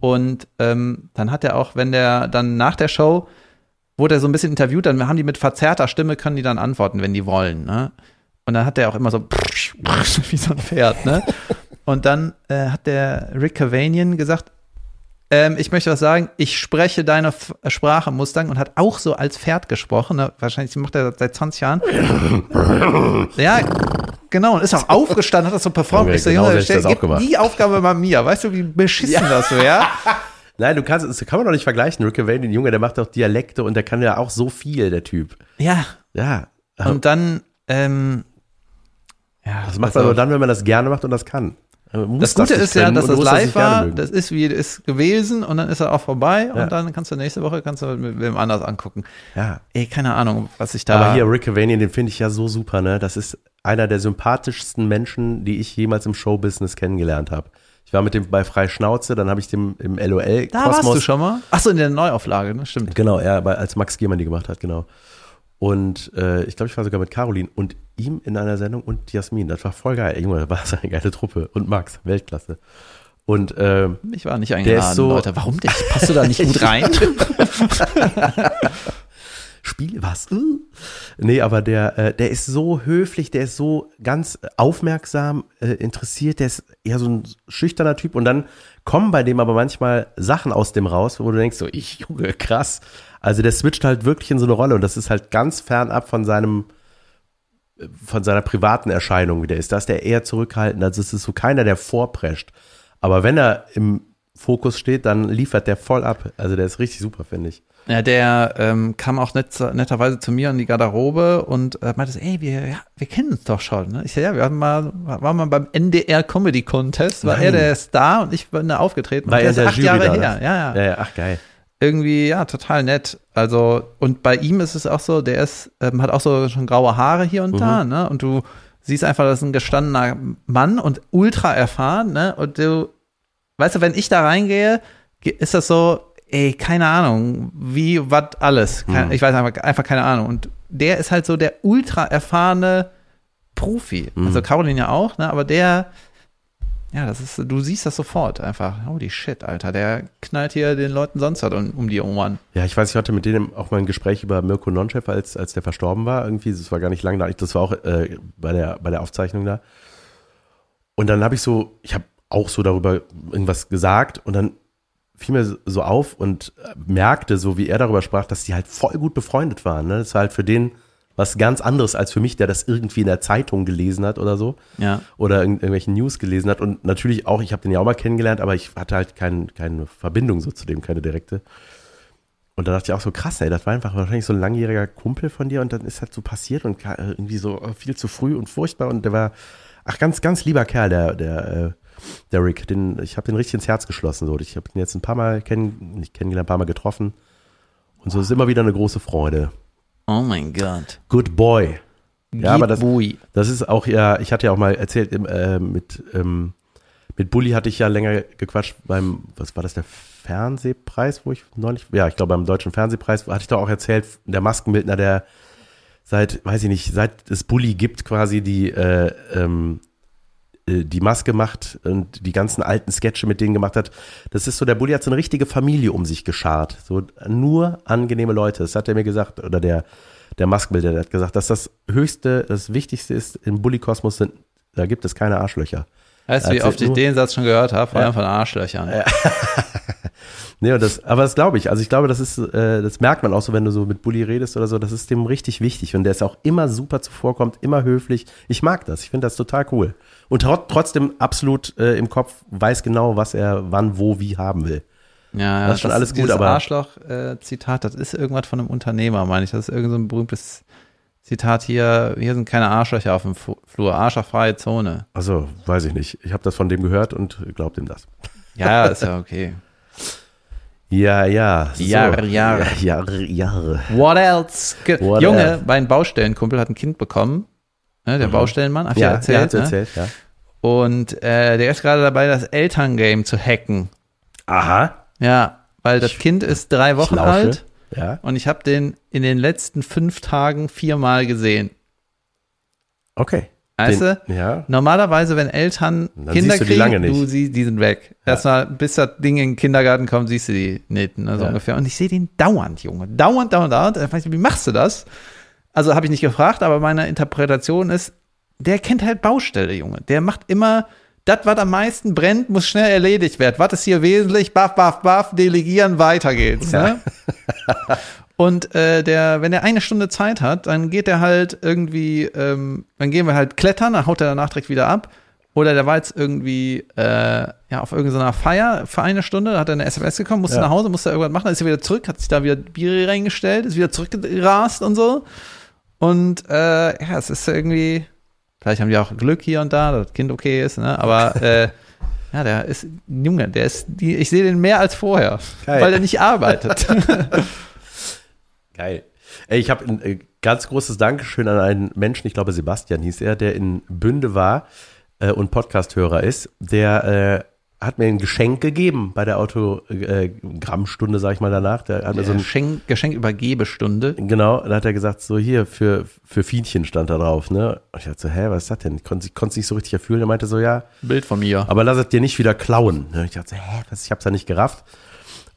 Und ähm, dann hat er auch, wenn der dann nach der Show wurde er so ein bisschen interviewt, dann haben die mit verzerrter Stimme, können die dann antworten, wenn die wollen, ne? Und dann hat er auch immer so wie so ein Pferd, ne? Und dann äh, hat der Rick Cavanian gesagt, ähm, ich möchte was sagen, ich spreche deine F Sprache Mustang und hat auch so als Pferd gesprochen. Ne? Wahrscheinlich macht er das seit 20 Jahren. ja, genau. Und ist auch aufgestanden, hat das so performt. Ich so, genau Junge, stell, das auch gib gemacht. die Aufgabe mal mir. Weißt du, wie beschissen das wäre? Nein, du kannst, das kann man doch nicht vergleichen. Rick Cavanian, den Junge, der macht doch Dialekte und der kann ja auch so viel, der Typ. Ja. Ja. Und dann, ähm, ja, das macht also- man nur dann, wenn man das gerne macht und das kann. Muss Das Gute nicht ist ja, dass das live war, das ist wie es ist gewesen und dann ist er auch vorbei Ja. und dann kannst du nächste Woche kannst du mit wem anders angucken. ja. Ey, keine Ahnung, was ich da. Aber hier Rick Cavanian, den finde ich ja so super, ne? Das ist einer der sympathischsten Menschen, die ich jemals im Showbusiness kennengelernt habe. Ich war mit dem bei Freischnauze, dann habe ich dem im LOL da warst du schon mal? Achso, in der Neuauflage, ne? Stimmt. Genau, ja, als Max Giermann die gemacht hat, genau. Und äh, ich glaube, ich war sogar mit Caroline und ihm in einer Sendung und Jasmin. Das war voll geil. Junge, war eine geile Truppe. Und Max, Weltklasse. Und ähm, Ich war nicht eingeladen, so- Leute. Warum nicht? Passt du da nicht gut rein? Spiel was? Uh. Nee, aber der, äh, der ist so höflich, der ist so ganz aufmerksam, äh, interessiert, der ist eher so ein schüchterner Typ und dann kommen bei dem aber manchmal Sachen aus dem raus, wo du denkst, so, ich, Junge, krass. Also der switcht halt wirklich in so eine Rolle und das ist halt ganz fernab von seinem, von seiner privaten Erscheinung, wie der ist. Da ist der eher zurückhaltend, also es ist so keiner, der vorprescht. Aber wenn er im Fokus steht, dann liefert der voll ab. Also der ist richtig super, finde ich. Ja, der ähm, kam auch net, netterweise zu mir in die Garderobe und äh, meinte ey, wir, ja, wir kennen uns doch schon. Ne? Ich so, ja, wir hatten mal, waren mal beim NDR Comedy Contest, war Nein. er der Star und ich bin da aufgetreten. War und er der ist acht Jahre her. Ja, ja, Ja, ja, ach geil. Irgendwie, ja, total nett. Also, und bei ihm ist es auch so, der ist, ähm, hat auch so schon graue Haare hier und da, Mhm. ne? Und du siehst einfach, das ist ein gestandener Mann und ultra erfahren, ne? Und du, weißt du, wenn ich da reingehe, ge- ist das so, ey, keine Ahnung, wie, was alles. Kein, Mhm. Ich weiß einfach, einfach keine Ahnung. Und der ist halt so der ultra erfahrene Profi. Mhm. Also Caroline ja auch, ne? Aber der, ja, das ist, du siehst das sofort einfach. Holy shit, Alter, der knallt hier den Leuten sonst was um, die Ohren. Ja, ich weiß, ich hatte mit denen auch mal ein Gespräch über Mirko Nonchef, als, als der verstorben war. Irgendwie, das war gar nicht lange da. Das war auch äh, bei, der, bei der Aufzeichnung da. Und dann habe ich so, ich habe auch so darüber irgendwas gesagt und dann fiel mir so auf und äh, merkte, so wie er darüber sprach, dass die halt voll gut befreundet waren. Ne? Das war halt für den was ganz anderes als für mich, der das irgendwie in der Zeitung gelesen hat oder so Ja. oder in irgendwelchen News gelesen hat. Und natürlich auch, ich habe den ja auch mal kennengelernt, aber ich hatte halt kein, keine Verbindung so zu dem, keine direkte. Und da dachte ich auch so, krass, ey, das war einfach wahrscheinlich so ein langjähriger Kumpel von dir und dann ist halt so passiert und ka- irgendwie so äh, viel zu früh und furchtbar. Und der war, ach, ganz, ganz lieber Kerl, der, der, äh, der Rick. Den, ich habe den richtig ins Herz geschlossen. So. Ich habe ihn jetzt ein paar Mal kenn, nicht kennengelernt, ein paar Mal getroffen. Und so ist immer wieder eine große Freude. Oh mein Gott. Good boy. Ja, aber das, das ist auch ja, ich hatte ja auch mal erzählt, äh, mit, ähm, mit Bully hatte ich ja länger gequatscht beim, was war das, der Fernsehpreis, wo ich neulich, ja, ich glaube beim Deutschen Fernsehpreis, hatte ich doch auch erzählt, der Maskenbildner, der seit, weiß ich nicht, seit es Bully gibt, quasi die, äh, ähm, äh, die Maske macht und die ganzen alten Sketche mit denen gemacht hat. Das ist so, der Bulli hat so eine richtige Familie um sich geschart. So nur angenehme Leute. Das hat er mir gesagt, oder der, der Maskenbilder, der hat gesagt, dass das Höchste, das Wichtigste ist im Bulli-Kosmos sind, da gibt es keine Arschlöcher. Weißt du, wie oft ich den Satz schon gehört habe? Vor allem von Arschlöchern. Nee, und das, aber das glaube ich. Also ich glaube, das ist, äh, das merkt man auch so, wenn du so mit Bulli redest oder so, das ist dem richtig wichtig. Und der ist auch immer super zuvorkommt, immer höflich. Ich mag das. Ich finde das total cool. Und tro trotzdem absolut äh, im Kopf weiß genau, was er wann, wo, wie haben will. Ja, ja, Das ist schon alles gut, aber- Arschloch-Zitat, das ist irgendwas von einem Unternehmer, meine ich. Das ist irgend so ein berühmtes Zitat hier. Hier sind keine Arschlöcher auf dem Flur. Arschlochfreie Zone. Also, weiß ich nicht. Ich habe das von dem gehört und glaubt ihm das. Ja, ist ja okay. Ja, ja. So. Jahre, Jahre. Ja, Jahre, Jahre. What else? What Junge, else? mein Baustellenkumpel hat ein Kind bekommen. Ne, der Baustellenmann, hab ich ja, Ja, erzählt. ja, hat's ne? erzählt, ja. Und äh, der ist gerade dabei, das Elterngame zu hacken. Aha. Ja, weil das Kind ist drei Wochen alt Ja, und ich habe den in den letzten fünf Tagen viermal gesehen. okay. Weißt du? Den, ja. Normalerweise, wenn Eltern Dann Kinder du kriegen, du siehst, die sind weg. Erstmal, bis das Ding in den Kindergarten kommt, siehst du die nicht, ne, so Ja. ungefähr. Und ich sehe den dauernd, Junge. Dauernd, dauernd, dauernd. Da frag ich Wie machst du das? Also habe ich nicht gefragt, aber meine Interpretation ist, der kennt halt Baustelle, Junge. Der macht immer, das, was am meisten brennt, muss schnell erledigt werden. Was ist hier wesentlich? Baff, baff, baff, delegieren, weiter geht's. Ne? Und äh, der, wenn er eine Stunde Zeit hat, dann geht er halt irgendwie, ähm, dann gehen wir halt klettern, dann haut er danach direkt wieder ab. Oder der war jetzt irgendwie äh, ja, auf irgendeiner Feier für eine Stunde, hat er eine SMS bekommen, musste Ja. nach Hause, musste irgendwas machen, dann ist er wieder zurück, hat sich da wieder Bier reingestellt, ist wieder zurückgerast und so. Und äh, ja, es ist irgendwie, vielleicht haben die auch Glück hier und da, dass das Kind okay ist, ne? Aber äh, ja, der ist ein Junge, der ist, die, ich sehe den mehr als vorher, Geil. weil er nicht arbeitet. Geil. Ey, ich habe ein äh, ganz großes Dankeschön an einen Menschen, ich glaube Sebastian hieß er, der in Bünde war äh, und Podcasthörer ist. Der äh, hat mir ein Geschenk gegeben bei der Autogrammstunde, sag ich mal danach. Der hat mir so ein Geschenk, Geschenkübergebestunde. Genau, dann hat er gesagt, so hier, für, für Fienchen stand da drauf, ne? Und ich dachte so, hä, was ist das denn? Ich konnte es nicht so richtig erfüllen. Er meinte so, ja, Bild von mir. aber lass es dir nicht wieder klauen. Ne? Ich dachte so, hä, was? Ich hab's ja nicht gerafft.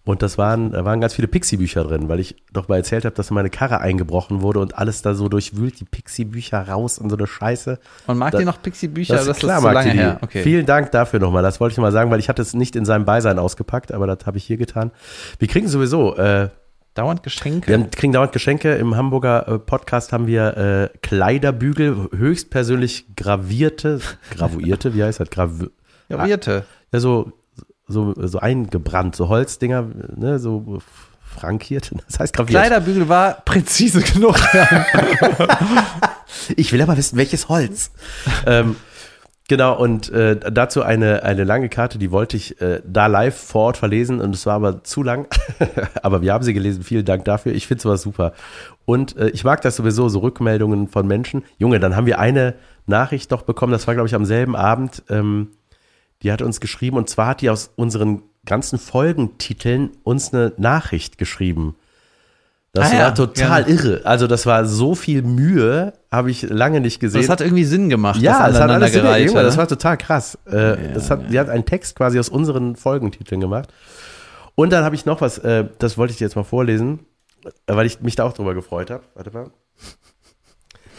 Und das waren, da waren ganz viele Pixie-Bücher drin, weil ich doch mal erzählt habe, dass meine Karre eingebrochen wurde und alles da so durchwühlt, die Pixie-Bücher raus und so eine Scheiße. Und mag Da- die noch Pixie-Bücher? Das ist klar, zu mag lange her. Okay. Vielen Dank dafür nochmal. Das wollte ich mal sagen, weil ich hatte es nicht in seinem Beisein ausgepackt, aber das habe ich hier getan. Wir kriegen sowieso, äh, Dauernd Geschenke. wir haben, kriegen dauernd Geschenke. Im Hamburger äh, Podcast haben wir äh, Kleiderbügel, höchstpersönlich gravierte, gravuierte, wie heißt das? Gravierte. ja, so, so, so eingebrannt, so Holzdinger, ne, so frankiert. Das heißt graviert. Kleiderbügel war präzise genug. Ich will aber wissen, welches Holz. ähm, genau, und äh, dazu eine, eine lange Karte, die wollte ich äh, da live vor Ort verlesen und es war aber zu lang. aber wir haben sie gelesen. Vielen Dank dafür. Ich finde sowas super. Und äh, ich mag das sowieso, so Rückmeldungen von Menschen. Junge, dann haben wir eine Nachricht noch bekommen, das war, glaube ich, am selben Abend. Ähm, die hat uns geschrieben und zwar hat die aus unseren ganzen Folgentiteln uns eine Nachricht geschrieben. Das Ah ja, war total ja. irre. Also das war so viel Mühe, habe ich lange nicht gesehen. Das hat irgendwie Sinn gemacht. ja, das das hat alles Sinn, aneinandergereiht, Junge, das war total krass. Äh, das hat, die hat einen Text quasi aus unseren Folgentiteln gemacht. Und dann habe ich noch was, äh, das wollte ich dir jetzt mal vorlesen, äh, weil ich mich da auch drüber gefreut habe. Warte mal.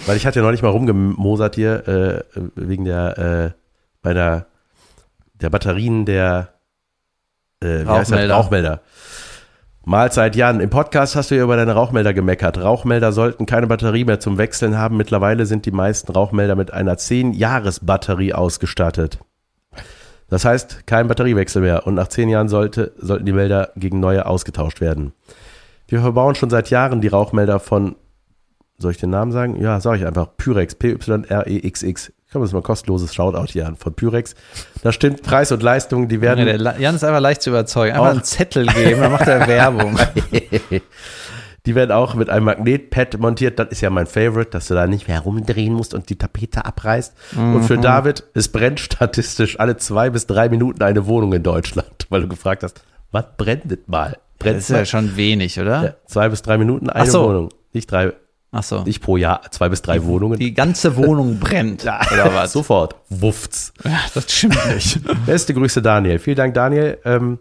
Weil ich hatte ja noch nicht mal rumgemosert hier, wegen der, äh, bei der, der Batterien der, äh? Rauchmelder. Rauchmelder. Mahlzeit Jan, im Podcast hast du ja über deine Rauchmelder gemeckert. Rauchmelder sollten keine Batterie mehr zum Wechseln haben. Mittlerweile sind die meisten Rauchmelder mit einer 10-Jahres-Batterie ausgestattet. Das heißt, kein Batteriewechsel mehr und nach 10 Jahren sollte, sollten die Melder gegen neue ausgetauscht werden. Wir verbauen schon seit Jahren die Rauchmelder von, soll ich den Namen sagen? Ja, sage ich einfach, Pyrex, P-Y-R-E-X-X. Kann man das mal kostenloses Shoutout hier an von Pyrex. Da stimmt Preis und Leistung, die werden Ja, der Jan ist einfach leicht zu überzeugen. Einfach einen Zettel geben, dann macht er Werbung. Die werden auch mit einem Magnetpad montiert. Das ist ja mein Favorite, dass du da nicht mehr rumdrehen musst und die Tapete abreißt. Und Mhm. für David, es brennt statistisch alle zwei bis drei Minuten eine Wohnung in Deutschland, weil du gefragt hast, was brennt mal? Brennt Das ist ja mal? schon wenig, oder? Ja, zwei bis drei Minuten eine so. Wohnung. Nicht drei. Ach so. Nicht pro Jahr zwei bis drei Wohnungen. Die ganze Wohnung brennt. oder was? Sofort. Wuffts. Ja, das stimmt nicht. Beste Grüße, Daniel. Vielen Dank, Daniel. Ähm,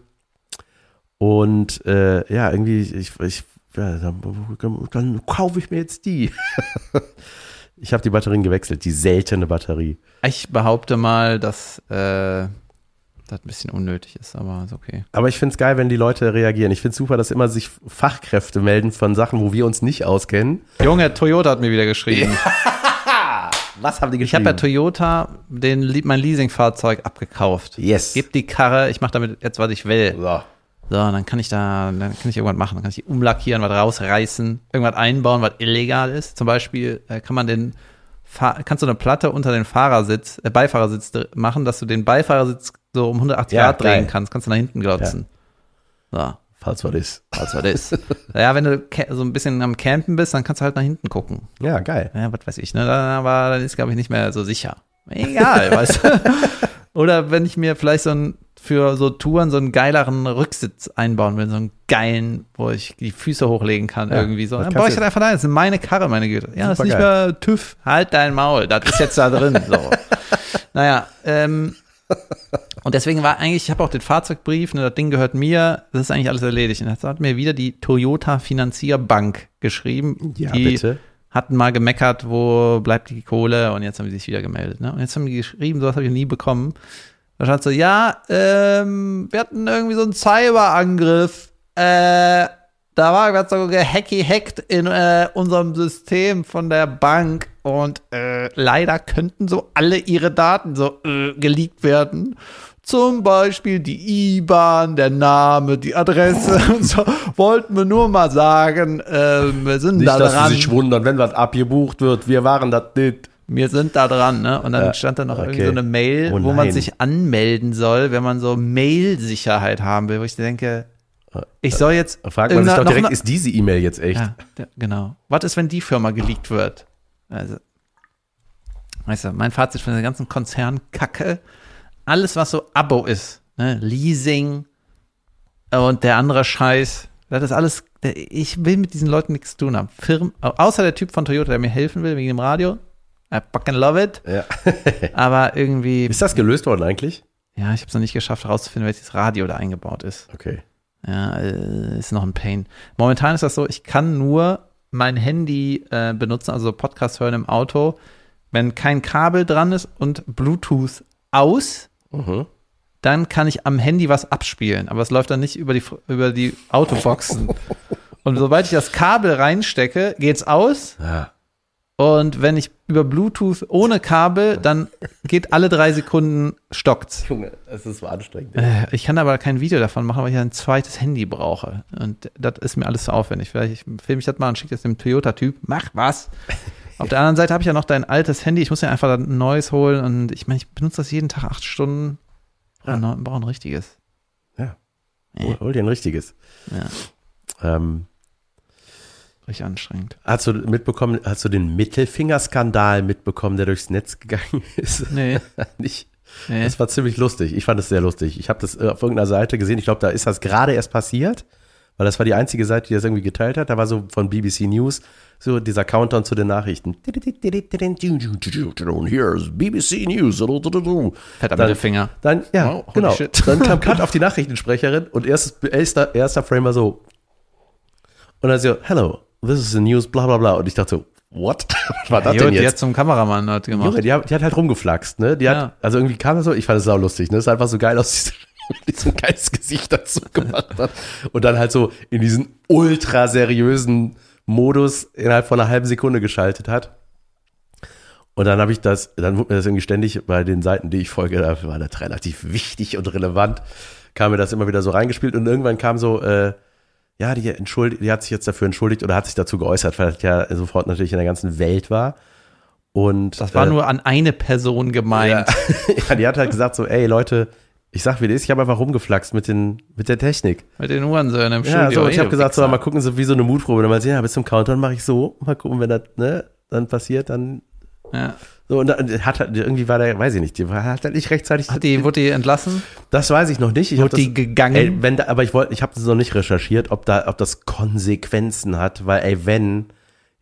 und äh, ja, irgendwie, ich, ich ja, dann, dann kaufe ich mir jetzt die. ich habe die Batterien gewechselt, die seltene Batterie. Ich behaupte mal, dass äh, das ein bisschen unnötig ist, aber ist okay. Aber ich finde es geil, wenn die Leute reagieren. Ich finde es super, dass immer sich Fachkräfte melden von Sachen, wo wir uns nicht auskennen. Junge, Toyota hat mir wieder geschrieben. Was haben die Ich habe bei Toyota den, mein Leasingfahrzeug abgekauft. Yes. Gib die Karre, ich mache damit jetzt, was ich will. So. So, dann kann ich da, dann kann ich irgendwas machen. Dann kann ich die umlackieren, was rausreißen, irgendwas einbauen, was illegal ist. Zum Beispiel äh, kann man den, Fahr kannst du eine Platte unter den Fahrersitz, äh, Beifahrersitz machen, dass du den Beifahrersitz so um 180 Ja, Grad drehen geil. kannst. Kannst du nach hinten glotzen. So. Falls was ist. Was war das? ja, wenn du so ein bisschen am Campen bist, dann kannst du halt nach hinten gucken. Ja, geil. Ja, was weiß ich, ne? Aber dann ist, glaube ich, nicht mehr so sicher. Egal, weißt du? Oder wenn ich mir vielleicht so ein, für so Touren so einen geileren Rücksitz einbauen will, so einen geilen, wo ich die Füße hochlegen kann, Ja, irgendwie so. Dann baue ich das einfach da. Das ist meine Karre, meine Güte. Ja, das ist nicht Supergeil. mehr TÜV. Halt dein Maul. Das ist jetzt da drin. So. naja, ähm, und deswegen war eigentlich, ich habe auch den Fahrzeugbrief, ne, das Ding gehört mir, das ist eigentlich alles erledigt. Und jetzt hat mir wieder die Toyota Finanzierbank geschrieben. Ja, die bitte. hatten mal gemeckert, wo bleibt die Kohle und jetzt haben die sich wieder gemeldet. Ne? Und jetzt haben die geschrieben, sowas habe ich nie bekommen. Da stand so, ja, ähm, wir hatten irgendwie so einen Cyberangriff. Äh, da war was so gehacky hackt in äh, unserem System von der Bank und äh, leider könnten so alle ihre Daten so äh, geleakt werden. Zum Beispiel die IBAN, der Name, die Adresse und so. Wollten wir nur mal sagen, ähm, wir sind Nicht, da dass dran. sie sich wundern, wenn was abgebucht wird. Wir waren das nicht. Wir sind da dran, ne? Und dann Ja, stand da noch okay. irgendwie so eine Mail, Oh wo man sich anmelden soll, wenn man so Mail-Sicherheit haben will, wo ich denke, ich soll jetzt. Fragt man sich irgendeine- doch direkt, ist diese E-Mail jetzt echt? ja, genau. Was ist, wenn die Firma geleakt wird? Also, weißt du, mein Fazit von der ganzen Konzernkacke, alles, was so Abo ist, ne? Leasing und der andere Scheiß, das ist alles, ich will mit diesen Leuten nichts zu tun haben. Firmen, außer der Typ von Toyota, der mir helfen will wegen dem Radio. I fucking love it. Ja. Aber irgendwie, Ist das gelöst worden eigentlich? ja, ich habe es noch nicht geschafft herauszufinden, welches Radio da eingebaut ist. Okay. Ja, äh, ist noch ein Pain. Momentan ist das so, ich kann nur mein Handy äh, benutzen, also Podcast hören im Auto, wenn kein Kabel dran ist und Bluetooth aus, Mhm. dann kann ich am Handy was abspielen, aber es läuft dann nicht über die, über die Autoboxen. und sobald ich das Kabel reinstecke, geht's aus Ja. Und wenn ich über Bluetooth ohne Kabel, dann geht alle drei Sekunden stockt's. Junge, es ist so anstrengend. Äh, Ich kann aber kein Video davon machen, weil ich ein zweites Handy brauche. Und das ist mir alles zu aufwendig. Vielleicht filme ich das mal und schicke das dem Toyota-Typ. Mach was. Auf der anderen Seite habe ich ja noch dein altes Handy. Ich muss ja einfach ein neues holen. Und ich meine, ich benutze das jeden Tag acht Stunden. Ja. Ja. Brauche ein richtiges. Ja. Ja. Hol, hol dir ein richtiges. Ja, Ähm, richtig anstrengend. hast du mitbekommen, hast du den Mittelfingerskandal mitbekommen, der durchs Netz gegangen ist? Nee, Nicht. nee. Das war ziemlich lustig. Ich fand es sehr lustig. Ich habe das äh, auf irgendeiner Seite gesehen. Ich glaube, da ist das gerade erst passiert, weil das war die einzige Seite, die das irgendwie geteilt hat. Da war so von BBC News so dieser Countdown zu den Nachrichten. Hier ist BBC News. Fetter Dann- Mittelfinger. Dann, ja, holy genau. shit. Dann kam Cut auf die Nachrichtensprecherin und erstes, erster, erster Frame war so. Und dann so, hello, this is the news, bla bla bla. Und ich dachte so, what? Was war das Jo, denn die hat jetzt? zum Kameramann hat gemacht. Junge, die hat, die hat halt rumgeflaxt, ne? Die hat, Ja. also irgendwie kam das so, ich fand es sau lustig, ne? Es sah einfach so geil aus, wie so ein geiles Gesicht dazu gemacht hat. Und dann halt so in diesen ultra seriösen Modus innerhalb von einer halben Sekunde geschaltet hat. Und dann habe ich das, dann wurde mir das irgendwie ständig bei den Seiten, die ich folge, da war das relativ wichtig und relevant, kam mir das immer wieder so reingespielt und irgendwann kam so, äh, ja, die entschuldigt, die hat sich jetzt dafür entschuldigt oder hat sich dazu geäußert, weil das ja sofort natürlich in der ganzen Welt war. Und Das war äh, nur an eine Person gemeint. ja, ja, die hat halt gesagt so, ey Leute, ich sag wie das ist, ich habe einfach rumgeflaxt mit den mit der Technik. Mit den Uhrensöhnen im Ja, Studio. so, ich habe gesagt so, mal gucken so wie so eine Mutprobe, dann mal sehen, ja, bis zum Countdown mache ich so, mal gucken, wenn das ne, dann passiert, dann Ja. So und dann hat halt, irgendwie war der, weiß ich nicht, die war hat halt nicht rechtzeitig. Hat die, wurde die entlassen? das weiß ich noch nicht. Ich Wurde die das, gegangen? Ey, wenn da, aber ich wollte, ich habe das noch nicht recherchiert, ob da, ob das Konsequenzen hat, weil ey, wenn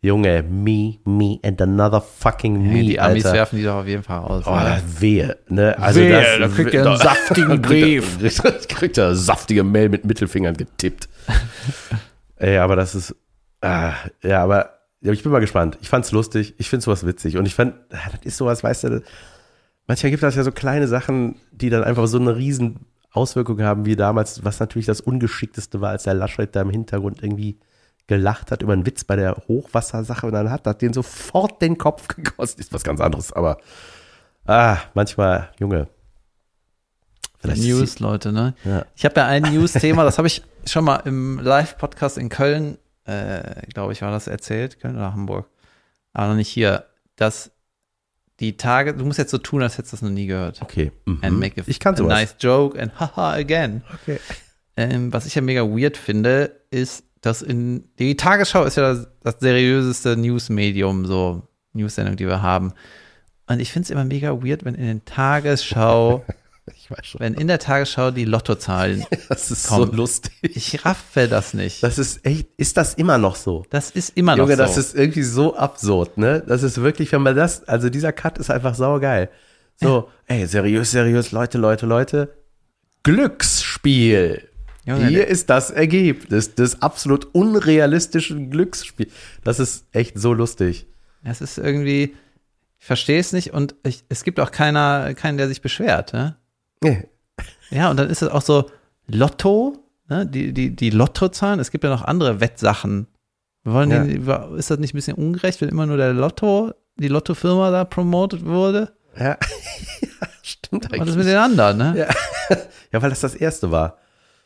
Junge, me, me and another fucking me, Hey, die Amis Alter. werfen die doch auf jeden Fall aus. Oh, oder? wehe, ne? Also Wehe, das, da kriegt ihr einen da- saftigen Brief. kriegt kriegt er saftige Mail mit Mittelfingern getippt. Ey, aber das ist, ah, ja, aber ja, ich bin mal gespannt. Ich fand's lustig. Ich find's sowas witzig. Und ich fand, ah, das ist sowas, weißt du, manchmal gibt das ja so kleine Sachen, die dann einfach so eine riesen Auswirkung haben, wie damals, was natürlich das Ungeschickteste war, als der Laschet da im Hintergrund irgendwie gelacht hat über einen Witz bei der Hochwassersache und dann hat das den sofort den Kopf gekostet. Ist was ganz anderes, aber ah, manchmal, Junge. Vielleicht News, Leute, ne? Ja. Ich habe ja ein News-Thema, das habe ich schon mal im Live-Podcast in Köln, äh, glaube ich, war das erzählt, Köln oder Hamburg, aber noch nicht hier, dass die Tage, du musst jetzt so tun, als hättest du das noch nie gehört. Okay. Mhm. And make a, ich kann a sowas. nice joke and haha again. Okay. Ähm, was ich ja mega weird finde, ist, dass in die Tagesschau ist ja das, das seriöseste Newsmedium, so News-Sendung, die wir haben. Und ich finde es immer mega weird, wenn in den Tagesschau, Ich weiß schon. wenn in der Tagesschau die Lottozahlen, Das ist Komm. so lustig. ich raffe das nicht. Das ist echt, ist das immer noch so? Das ist immer noch Junge, so. das ist irgendwie so absurd, ne? Das ist wirklich, wenn man das, also dieser Cut ist einfach saugeil. So, ey, seriös, seriös, Leute, Leute, Leute. Glücksspiel. Junge, Hier ist das Ergebnis des absolut unrealistischen Glücksspiels. Das ist echt so lustig. es ist irgendwie, ich verstehe es nicht und ich, es gibt auch keiner, keinen, der sich beschwert. Ne? Nee. Ja, und dann ist es auch so Lotto, ne? die, die, die Lottozahlen. Es gibt ja noch andere Wettsachen. Wollen Ja. die, ist das nicht ein bisschen ungerecht, wenn immer nur der Lotto, die Lottofirma da promotet wurde? Ja, ja stimmt Was ist eigentlich. mit den anderen, ne? Ja. ja, weil das das erste war.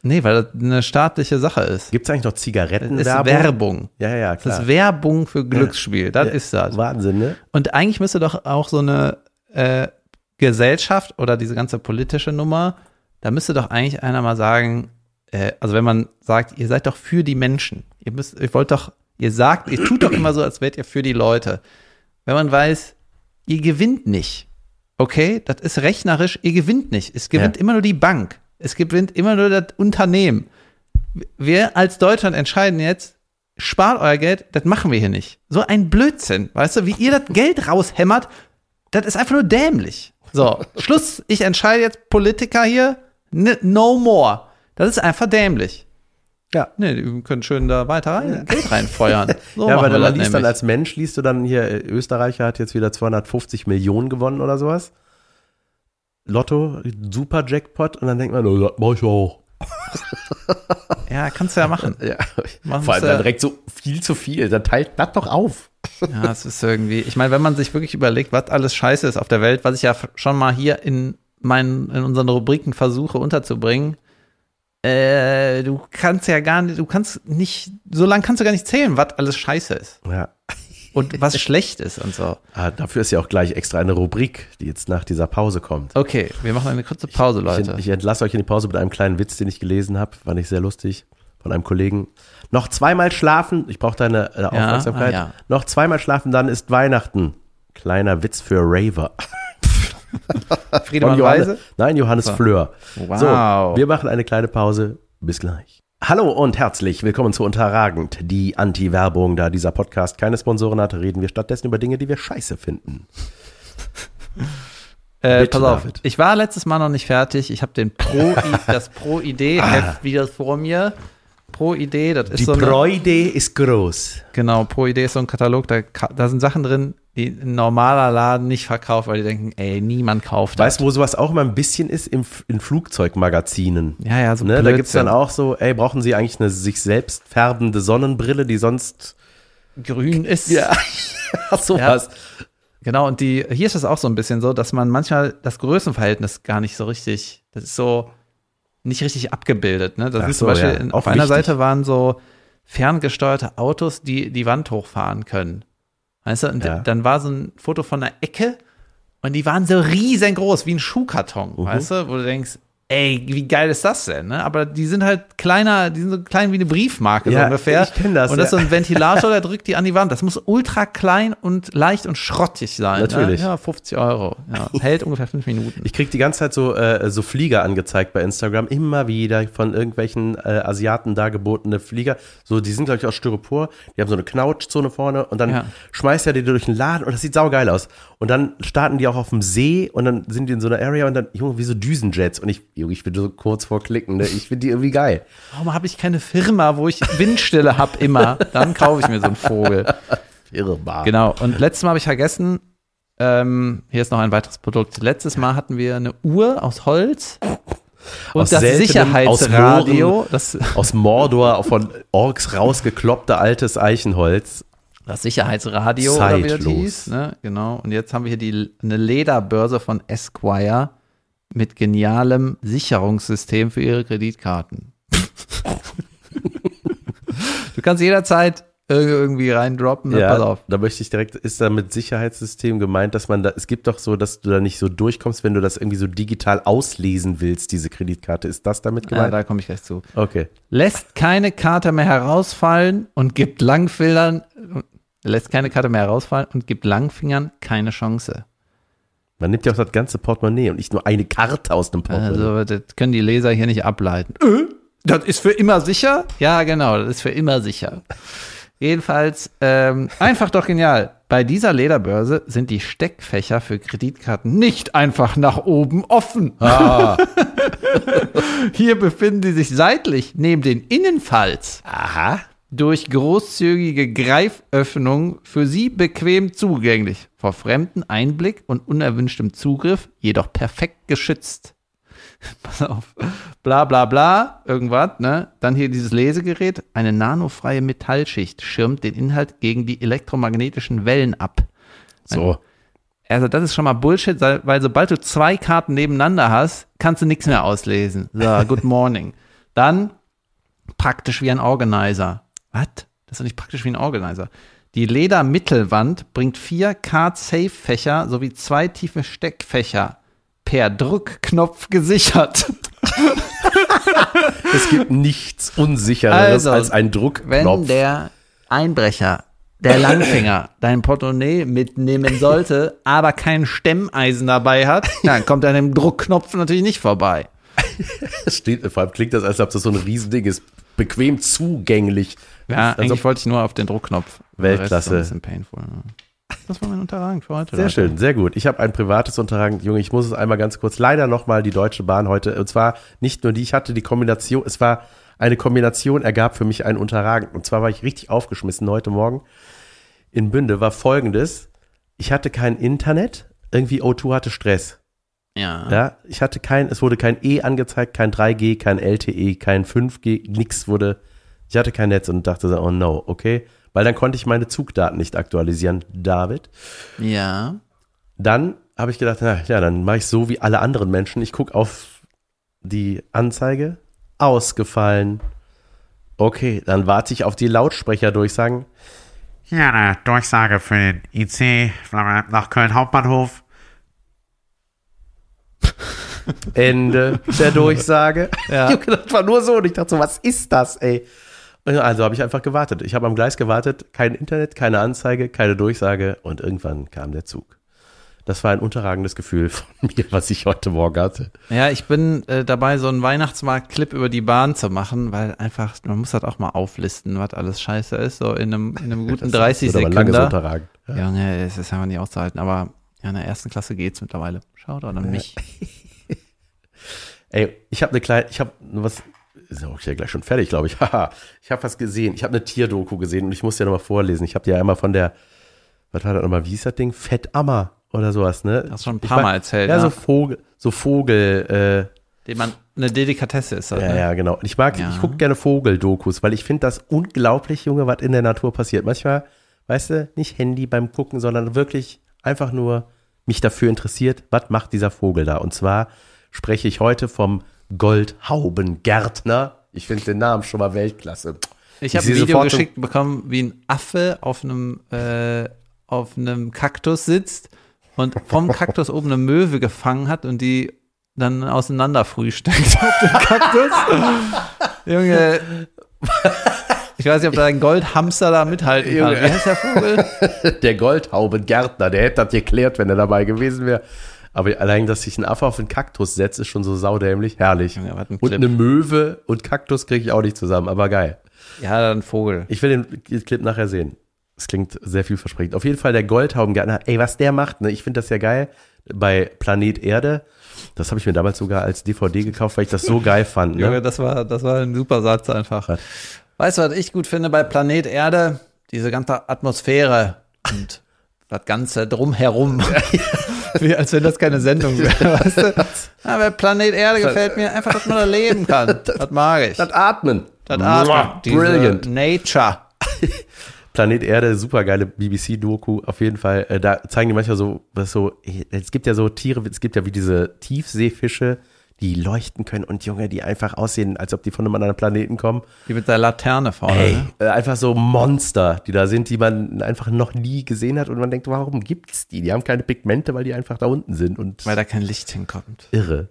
Nee, weil das eine staatliche Sache ist. Gibt es eigentlich noch Das ist? Werbung. Ja, ja, ja, Das klar. ist Werbung für Glücksspiel. Das Ja. ist das. Wahnsinn, ne? Und eigentlich müsste doch auch so eine äh, Gesellschaft oder diese ganze politische Nummer, da müsste doch eigentlich einer mal sagen, äh, also wenn man sagt, ihr seid doch für die Menschen. Ihr müsst, ihr wollt doch, ihr sagt, ihr tut doch immer so, als wärt ihr für die Leute. Wenn man weiß, ihr gewinnt nicht. Okay, das ist rechnerisch, ihr gewinnt nicht. Es gewinnt Ja. immer nur die Bank. Es gewinnt immer nur das Unternehmen. Wir als Deutschland entscheiden jetzt, spart euer Geld, das machen wir hier nicht. So ein Blödsinn, weißt du, wie ihr das Geld raushämmert, das ist einfach nur dämlich. So, Schluss, ich entscheide jetzt Politiker hier, no more. Das ist einfach dämlich. Ja. Nee, die können schön da weiter rein, Geld reinfeuern. So ja, aber das liest dann nämlich. als Mensch, liest du dann hier, äh, Österreicher hat jetzt wieder 250 Millionen gewonnen oder sowas. Lotto, super Jackpot und dann denkt man, oh, das mach ich auch. Ja, kannst du ja machen. Ja. Vor allem dann direkt so viel zu viel, dann teilt das doch auf. Ja, es ist irgendwie, ich meine, wenn man sich wirklich überlegt, was alles scheiße ist auf der Welt, was ich ja schon mal hier in meinen, in unseren Rubriken versuche unterzubringen, äh, du kannst ja gar nicht, du kannst nicht, so lange kannst du gar nicht zählen, was alles scheiße ist Ja. und was schlecht ist und so. Ah, dafür ist ja auch gleich extra eine Rubrik, die jetzt nach dieser Pause kommt. Okay, wir machen eine kurze Pause, Ich, Leute. ich entlasse euch in die Pause mit einem kleinen Witz, den ich gelesen habe. Fand ich sehr lustig. Von einem Kollegen. Noch zweimal schlafen. Ich brauche deine äh, Aufmerksamkeit. ah, ja. Noch zweimal schlafen, dann ist Weihnachten. Kleiner Witz für Raver. Friedemann Weise? nein, Johannes So. Fleur. Wow. So, wir machen eine kleine Pause. Bis gleich. Hallo und herzlich willkommen zu Unterragend, die Anti-Werbung. Da dieser Podcast keine Sponsoren hat, reden wir stattdessen über Dinge, die wir scheiße finden. Äh, pass auf, David. ich war letztes Mal noch nicht fertig. Ich habe den Pro, das Pro-Idee-Heft wieder vor mir. Pro-Idee, das ist Die so eine, Freude ist groß. Genau, Pro Idee ist so ein Katalog, da, da sind Sachen drin, die ein normaler Laden nicht verkauft, weil die denken, ey, niemand kauft Weißt du, wo sowas auch immer ein bisschen ist? Im, in Flugzeugmagazinen. das. Ja, ja, so Ne, da gibt es dann Blödsinn. auch so, ey, brauchen Sie eigentlich eine sich selbst färbende Sonnenbrille, die sonst. grün ist. sowas. Genau, und die, hier ist es auch so ein bisschen so, dass man manchmal das Größenverhältnis gar nicht so richtig, das ist so nicht richtig abgebildet. Ne? Das ist zum so, Beispiel, ja. auf einer. Seite waren so ferngesteuerte Autos, die die Wand hochfahren können. Weißt du, und Ja. dann war so ein Foto von einer Ecke und die waren so riesengroß, wie ein Schuhkarton, Mhm. weißt du, wo du denkst, ey, wie geil ist das denn? Ne? Aber die sind halt kleiner, die sind so klein wie eine Briefmarke so Ja, ungefähr. ich kenn das, Und das ist so ein Ventilator, der drückt die an die Wand. Das muss ultra klein und leicht und schrottig sein. Natürlich. Ne? Ja, 50 Euro. Ja, hält ungefähr fünf Minuten. Ich krieg die ganze Zeit so, äh, so Flieger angezeigt bei Instagram, immer wieder von irgendwelchen äh, Asiaten dargebotene Flieger. So, die sind, glaube ich, aus Styropor, die haben so eine Knautschzone vorne und dann schmeißt er die durch den Laden und das sieht saugeil aus. Und dann starten die auch auf dem See und dann sind die in so einer Area und dann, Junge, wie so Düsenjets. Und ich, Junge, ich bin so kurz vor Klicken, ne? Ich finde die irgendwie geil. Warum habe ich keine Firma, wo ich Windstille habe immer? Dann kaufe ich mir so einen Vogel. Irrbar. Genau. Und letztes Mal habe ich vergessen, ähm, hier ist noch ein weiteres Produkt. Letztes Mal hatten wir eine Uhr aus Holz und Aus das seltenem, Sicherheitsradio. aus. Das, Aus Mordor von Orks rausgekloppte altes Eichenholz. Das Sicherheitsradio, oder wie das Zeitlos. hieß. Ne? Genau. Und jetzt haben wir hier die, eine Lederbörse von Esquire mit genialem Sicherungssystem für ihre Kreditkarten. du kannst jederzeit irg- irgendwie reindroppen. Ne? Pass auf. da möchte ich direkt, ist da mit Sicherheitssystem gemeint, dass man da, es gibt doch so, dass du da nicht so durchkommst, wenn du das irgendwie so digital auslesen willst, diese Kreditkarte. Ist das damit Ja, gemeint? da komme ich gleich zu. okay. lässt keine Karte mehr herausfallen und gibt Langfingern lässt keine Karte mehr herausfallen und gibt Langfingern keine Chance. Man nimmt ja auch das ganze Portemonnaie und nicht nur eine Karte aus dem Portemonnaie. Also das können die Leser hier nicht ableiten. Äh, das ist für immer sicher? Ja, genau, das ist für immer sicher. Jedenfalls ähm, einfach doch genial. Bei dieser Lederbörse sind die Steckfächer für Kreditkarten nicht einfach nach oben offen. ah, Hier befinden sie sich seitlich neben den Innenfalz. aha. Durch großzügige Greiföffnungen für sie bequem zugänglich, vor fremden Einblick und unerwünschtem Zugriff jedoch perfekt geschützt. Pass auf. Bla bla bla, irgendwas, ne? Dann hier dieses Lesegerät. Eine nanofreie Metallschicht schirmt den Inhalt gegen die elektromagnetischen Wellen ab. So. Also das ist schon mal Bullshit, weil weil sobald du zwei Karten nebeneinander hast, kannst du nichts mehr auslesen. So, good morning. Dann praktisch wie ein Organizer. Was? Das ist doch nicht praktisch wie ein Organizer. Die Ledermittelwand bringt vier Card-Safe-Fächer sowie zwei tiefe Steckfächer per Druckknopf gesichert. Es gibt nichts Unsichereres Also, als ein Wenn Druckknopf. der Einbrecher, der Langfinger, dein Portemonnaie mitnehmen sollte, aber kein Stemmeisen dabei hat, dann kommt er an dem Druckknopf natürlich nicht vorbei. Steht, vor allem klingt das, als ob das so ein Riesending ist. Bequem zugänglich. Ja, Als eigentlich ob- wollte ich nur auf den Druckknopf. Weltklasse. Rest ist Ein bisschen painful. ne? Das war mein Unterrang für heute. Sehr Leute. schön, sehr gut. Ich habe ein privates Unterrang. Junge, ich muss es einmal ganz kurz. Leider nochmal die Deutsche Bahn heute. Und zwar nicht nur die, ich hatte die Kombination, es war eine Kombination, ergab für mich ein Unterrang. Und zwar war ich richtig aufgeschmissen heute Morgen. In Bünde war folgendes. Ich hatte kein Internet. Irgendwie O2 hatte Stress. Ja. Ja, ich hatte kein, es wurde kein E angezeigt, kein 3G, kein LTE, kein 5G, nix wurde. Ich hatte kein Netz und dachte so, oh no, okay. Weil dann konnte ich meine Zugdaten nicht aktualisieren, David. Ja. Dann habe ich gedacht, na, ja, dann mache ich so wie alle anderen Menschen. Ich gucke auf die Anzeige. Ausgefallen. Okay, dann warte ich auf die Lautsprecherdurchsagen. Hier eine Durchsage für den IC nach Köln Hauptbahnhof. Ende der Durchsage. Ja. Das war nur so. Und ich dachte so, was ist das, ey? Also habe ich einfach gewartet. Ich habe am Gleis gewartet. Kein Internet, keine Anzeige, keine Durchsage. Und irgendwann kam der Zug. Das war ein unterragendes Gefühl von mir, was ich heute Morgen hatte. Ja, ich bin äh, dabei, so einen Weihnachtsmarkt-Clip über die Bahn zu machen, weil einfach, man muss das auch mal auflisten, was alles scheiße ist, so in einem, in einem guten 30 lange so Sekunden. unterragend. Ja. Ja, ne, es ist einfach nicht auszuhalten, aber ja, in der ersten Klasse geht's mittlerweile. Schaut an mich. Ey, ich habe eine kleine, ich habe was, ist auch ja gleich schon fertig, glaube ich. Haha, ich habe was gesehen. Ich habe eine Tierdoku gesehen und ich muss dir nochmal vorlesen. Ich habe dir ja einmal von der, was war das nochmal, wie hieß das Ding? Fettammer oder sowas, ne? Hast schon ein Ich paar mein- Mal erzählt, Ja, ja. so Vogel, so Vogel, Den man, eine Delikatesse ist äh, das, ja, ne? ja, genau. Und ich mag, Ja. ich gucke gerne Vogeldokus, weil ich finde das unglaublich, Junge, was in der Natur passiert. Manchmal, weißt du, nicht Handy beim Gucken, sondern wirklich einfach nur mich dafür interessiert, was macht dieser Vogel da? Und zwar spreche ich heute vom Goldhaubengärtner. Ich finde den Namen schon mal Weltklasse. Ich habe ein Video geschickt bekommen, wie ein Affe auf einem, äh, auf einem Kaktus sitzt und vom Kaktus oben eine Möwe gefangen hat und die dann auseinander frühstückt auf dem Kaktus. Junge. Ich weiß nicht, ob da ein Goldhamster da mithalten kann. Wie heißt der Vogel? Der Goldhaubengärtner, der hätte das geklärt, wenn er dabei gewesen wäre. Aber allein, dass sich ein Affe auf einen Kaktus setzt, ist schon so saudämlich. Herrlich. Junge, was ein und eine Möwe und Kaktus kriege ich auch nicht zusammen, aber geil. Ja, dann Vogel. Ich will den Clip nachher sehen. Es klingt sehr vielversprechend. Auf jeden Fall der Goldhaubengärtner. Ey, was der macht, ne? Ich finde das ja geil bei Planet Erde. Das habe ich mir damals sogar als DVD gekauft, weil ich das so geil fand. Junge, Ne? das war, das war ein super Satz einfach. Was? Weißt du, was ich gut finde bei Planet Erde? Diese ganze Atmosphäre und das Ganze drumherum. Wie als wenn das keine Sendung wäre, weißt du? Ja, bei Planet Erde gefällt mir einfach, dass man da leben kann. Das mag ich. Das Atmen. Das Atmen. Brilliant. Nature. Planet Erde, super geile BBC-Doku, auf jeden Fall. Äh, da zeigen die manchmal so, was so, es gibt ja so Tiere, es gibt ja wie diese Tiefseefische, die leuchten können und Junge, die einfach aussehen, als ob die von einem anderen Planeten kommen. Die mit der Laterne vorne. Ey, Ne? äh, einfach so Monster, die da sind, die man einfach noch nie gesehen hat und man denkt, warum gibt's die? Die haben keine Pigmente, weil die einfach da unten sind und Weil da kein Licht hinkommt. irre.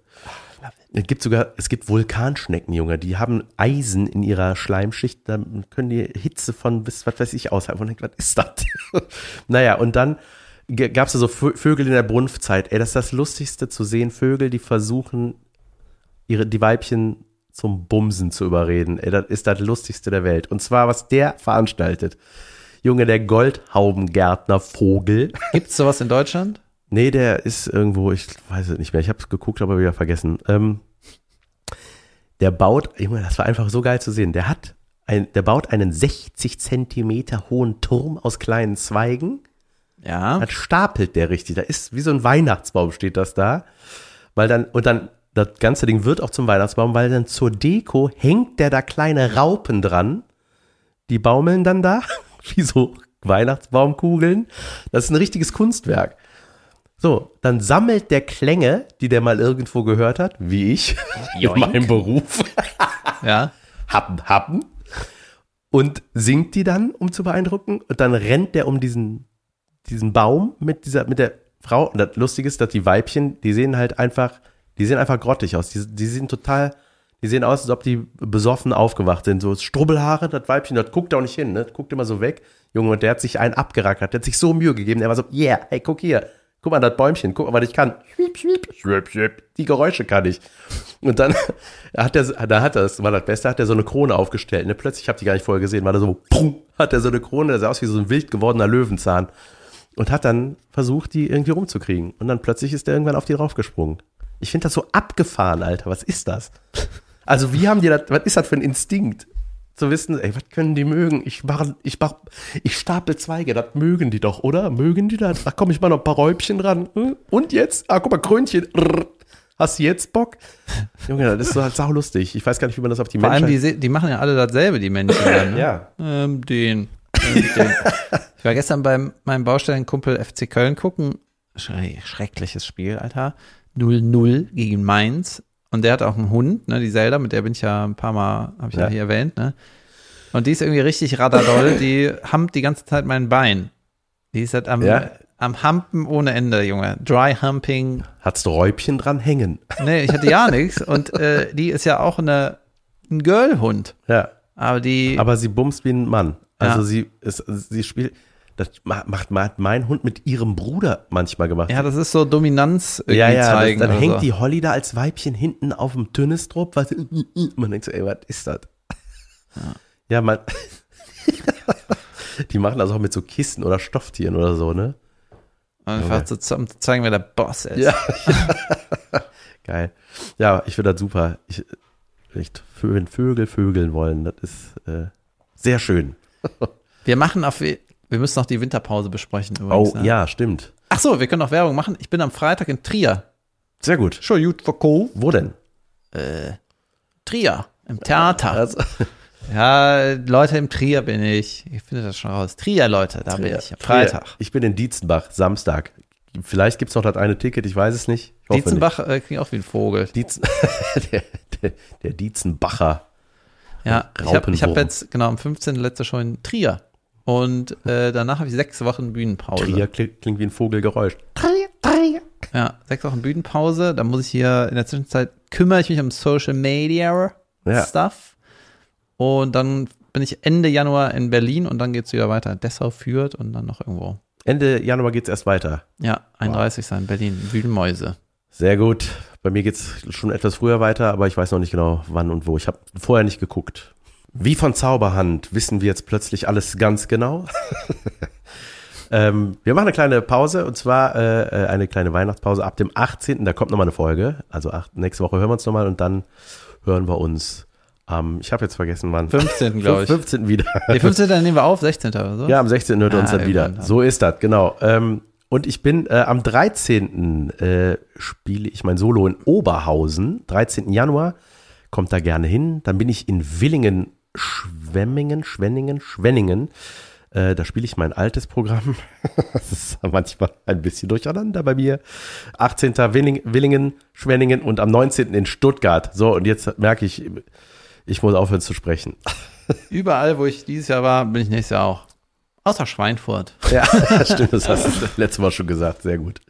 Es gibt sogar, es gibt Vulkanschnecken, Junge, die haben Eisen in ihrer Schleimschicht, dann können die Hitze von bis, was weiß ich, aushalten. Und denkt, was ist das? naja, und dann gab es so Vö- Vögel in der Brunftzeit. Ey, das ist das Lustigste zu sehen, Vögel, die versuchen, ihre, die Weibchen zum Bumsen zu überreden. Ey, das ist das Lustigste der Welt. Und zwar, was der veranstaltet. Junge, der Goldhaubengärtner Vogel. Gibt's sowas in Deutschland? Nee, der ist irgendwo, ich weiß es nicht mehr. Ich habe es geguckt, aber wieder vergessen. Ähm, der baut, Junge, das war einfach so geil zu sehen. Der hat, ein, der baut einen 60 Zentimeter hohen Turm aus kleinen Zweigen. Ja. Das stapelt der richtig. Da ist wie so ein Weihnachtsbaum steht das da. Weil dann, und dann, das ganze Ding wird auch zum Weihnachtsbaum, weil dann zur Deko hängt der da kleine Raupen dran. Die baumeln dann da, wie so Weihnachtsbaumkugeln. Das ist ein richtiges Kunstwerk. So, dann sammelt der Klänge, die der mal irgendwo gehört hat, wie ich, in Joink. meinem Beruf, Ja. happen, happen, und singt die dann, um zu beeindrucken. Und dann rennt der um diesen, diesen Baum mit dieser, mit der Frau. Und das Lustige ist, dass die Weibchen, die sehen halt einfach, die sehen einfach grottig aus. Die, die sehen total, die sehen aus, als ob die besoffen aufgewacht sind. So Strubbelhaare, das Weibchen, das guckt auch nicht hin, ne? Das guckt immer so weg. Junge, und der hat sich einen abgerackert, der hat sich so Mühe gegeben. Der war so, yeah, hey, guck hier. Guck mal, das Bäumchen, guck mal, was ich kann. Schwiep, schwiep, schwiep, schwiep. Die Geräusche kann ich. Und dann hat er, da hat er, das war das Beste, hat er so eine Krone aufgestellt. Ne? Plötzlich, ich habe die gar nicht vorher gesehen, war da so, pum, hat er so eine Krone, der sah aus wie so ein wild gewordener Löwenzahn. Und hat dann versucht, die irgendwie rumzukriegen. Und dann plötzlich ist er irgendwann auf die draufgesprungen. Ich finde das so abgefahren, Alter. Was ist das? Also, wie haben die das, was ist das für ein Instinkt? Zu wissen, ey, was können die mögen? Ich mach, ich mach, ich stapel Zweige, das mögen die doch, oder? Mögen die das? Ach komm, ich mach noch ein paar Räubchen dran. Hm? Und jetzt? Ah, guck mal, Krönchen. Hast du jetzt Bock? Junge, das ist so halt saulustig. Ich weiß gar nicht, wie man das auf die Vor allem, Menschheit... die, se- die machen ja alle dasselbe, die Männchen. Dann, ne? Ja. Ähm, den. Ähm, den. Ich war gestern beim meinem Baustellenkumpel FC Köln gucken. Schre schreckliches Spiel, Alter. 0-0 gegen Mainz. Und der hat auch einen Hund, ne, die Zelda, mit der bin ich ja ein paar Mal, habe ich ja. Ja. hier erwähnt, ne? Und die ist irgendwie richtig radadoll, die hampt die ganze Zeit mein Bein. Die ist halt am, Ja. am Hampen ohne Ende, Junge. Dry Humping. Hattest du Räubchen dran hängen? Nee, ich hatte ja nichts. Und äh, die ist ja auch eine, ein Girl-Hund. Ja. Aber die. Aber sie bumst wie ein Mann. Also Ja. sie, ist, sie spielt... Das ma- macht, macht mein Hund mit ihrem Bruder manchmal gemacht. Ja, das ist so Dominanz irgendwie Ja, ja, zeigen. das, dann hängt so. die Holly da als Weibchen hinten auf dem Tünnestrop. Was, man denkt so, ey, was ist das? Ja, man. die machen das auch mit so Kissen oder Stofftieren oder so, ne? Einfach zu, zu zeigen, wer der Boss ist. Ja. Geil. Ja, ich finde das super. Ich, echt, wenn Vögel vögeln wollen, das ist äh, sehr schön. Wir machen auf, wir müssen noch die Winterpause besprechen übrigens. Oh, ne? ja, stimmt. Ach so, wir können noch Werbung machen. Ich bin am Freitag in Trier. Sehr gut. Schon gut verkauft. Wo denn? Trier, im Theater. Also, Ja, Leute, im Trier bin ich. Ich finde das schon raus. Trier, Leute, da bin ich. Am Freitag. Ich bin in Dietzenbach, Samstag. Vielleicht gibt es noch das eine Ticket, ich weiß es nicht. Ich hoffe nicht. Dietzenbach äh, klingt auch wie ein Vogel. Dietzen, der, der, der Dietzenbacher. Ja, ich habe hab jetzt genau am 15. letzte Show in Trier. Und äh, danach habe ich sechs Wochen Bühnenpause. Trier klingt, klingt wie ein Vogelgeräusch. Ja, sechs Wochen Bühnenpause. Da muss ich hier in der Zwischenzeit kümmere ich mich um Social Media Ja. Stuff. Und dann bin ich Ende Januar in Berlin und dann geht's wieder weiter. Dessau führt und dann noch irgendwo. Ende Januar geht's erst weiter. Ja, 31 sein Berlin, Wühlmäuse. Sehr gut. Bei mir geht's schon etwas früher weiter, aber ich weiß noch nicht genau wann und wo. Ich habe vorher nicht geguckt. Wie von Zauberhand wissen wir jetzt plötzlich alles ganz genau. ähm, wir machen eine kleine Pause und zwar äh, äh, eine kleine Weihnachtspause ab dem 18. Da kommt nochmal eine Folge. Also acht, nächste Woche hören wir uns nochmal und dann hören wir uns am, ich habe jetzt vergessen wann. 15. glaube ich. 15. wieder. Nee, 15. nehmen wir auf, 16. oder so. Ja, am 16. hört ihr uns Ah, dann wieder. dann. So ist das, genau. Ähm, und ich bin äh, am 13. Äh, spiele ich mein Solo in Oberhausen. 13. Januar. Kommt da gerne hin. Dann bin ich in Willingen, Schwemmingen, Schwenningen, Schwenningen. Äh, da spiele ich mein altes Programm. das ist manchmal ein bisschen durcheinander bei mir. 18. Willing, Willingen, Schwenningen und am 19. in Stuttgart. So, und jetzt merke ich, ich muss aufhören zu sprechen. Überall, wo ich dieses Jahr war, bin ich nächstes Jahr auch. Außer Schweinfurt. Ja, stimmt, das hast du letztes Mal schon gesagt. Sehr gut.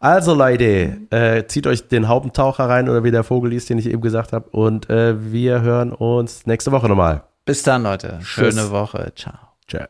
Also Leute, äh, zieht euch den Haubentaucher rein oder wie der Vogel ist, den ich eben gesagt habe. Und äh, wir hören uns nächste Woche nochmal. Bis dann, Leute. Schöne Tschüss. Woche. Ciao. Ciao.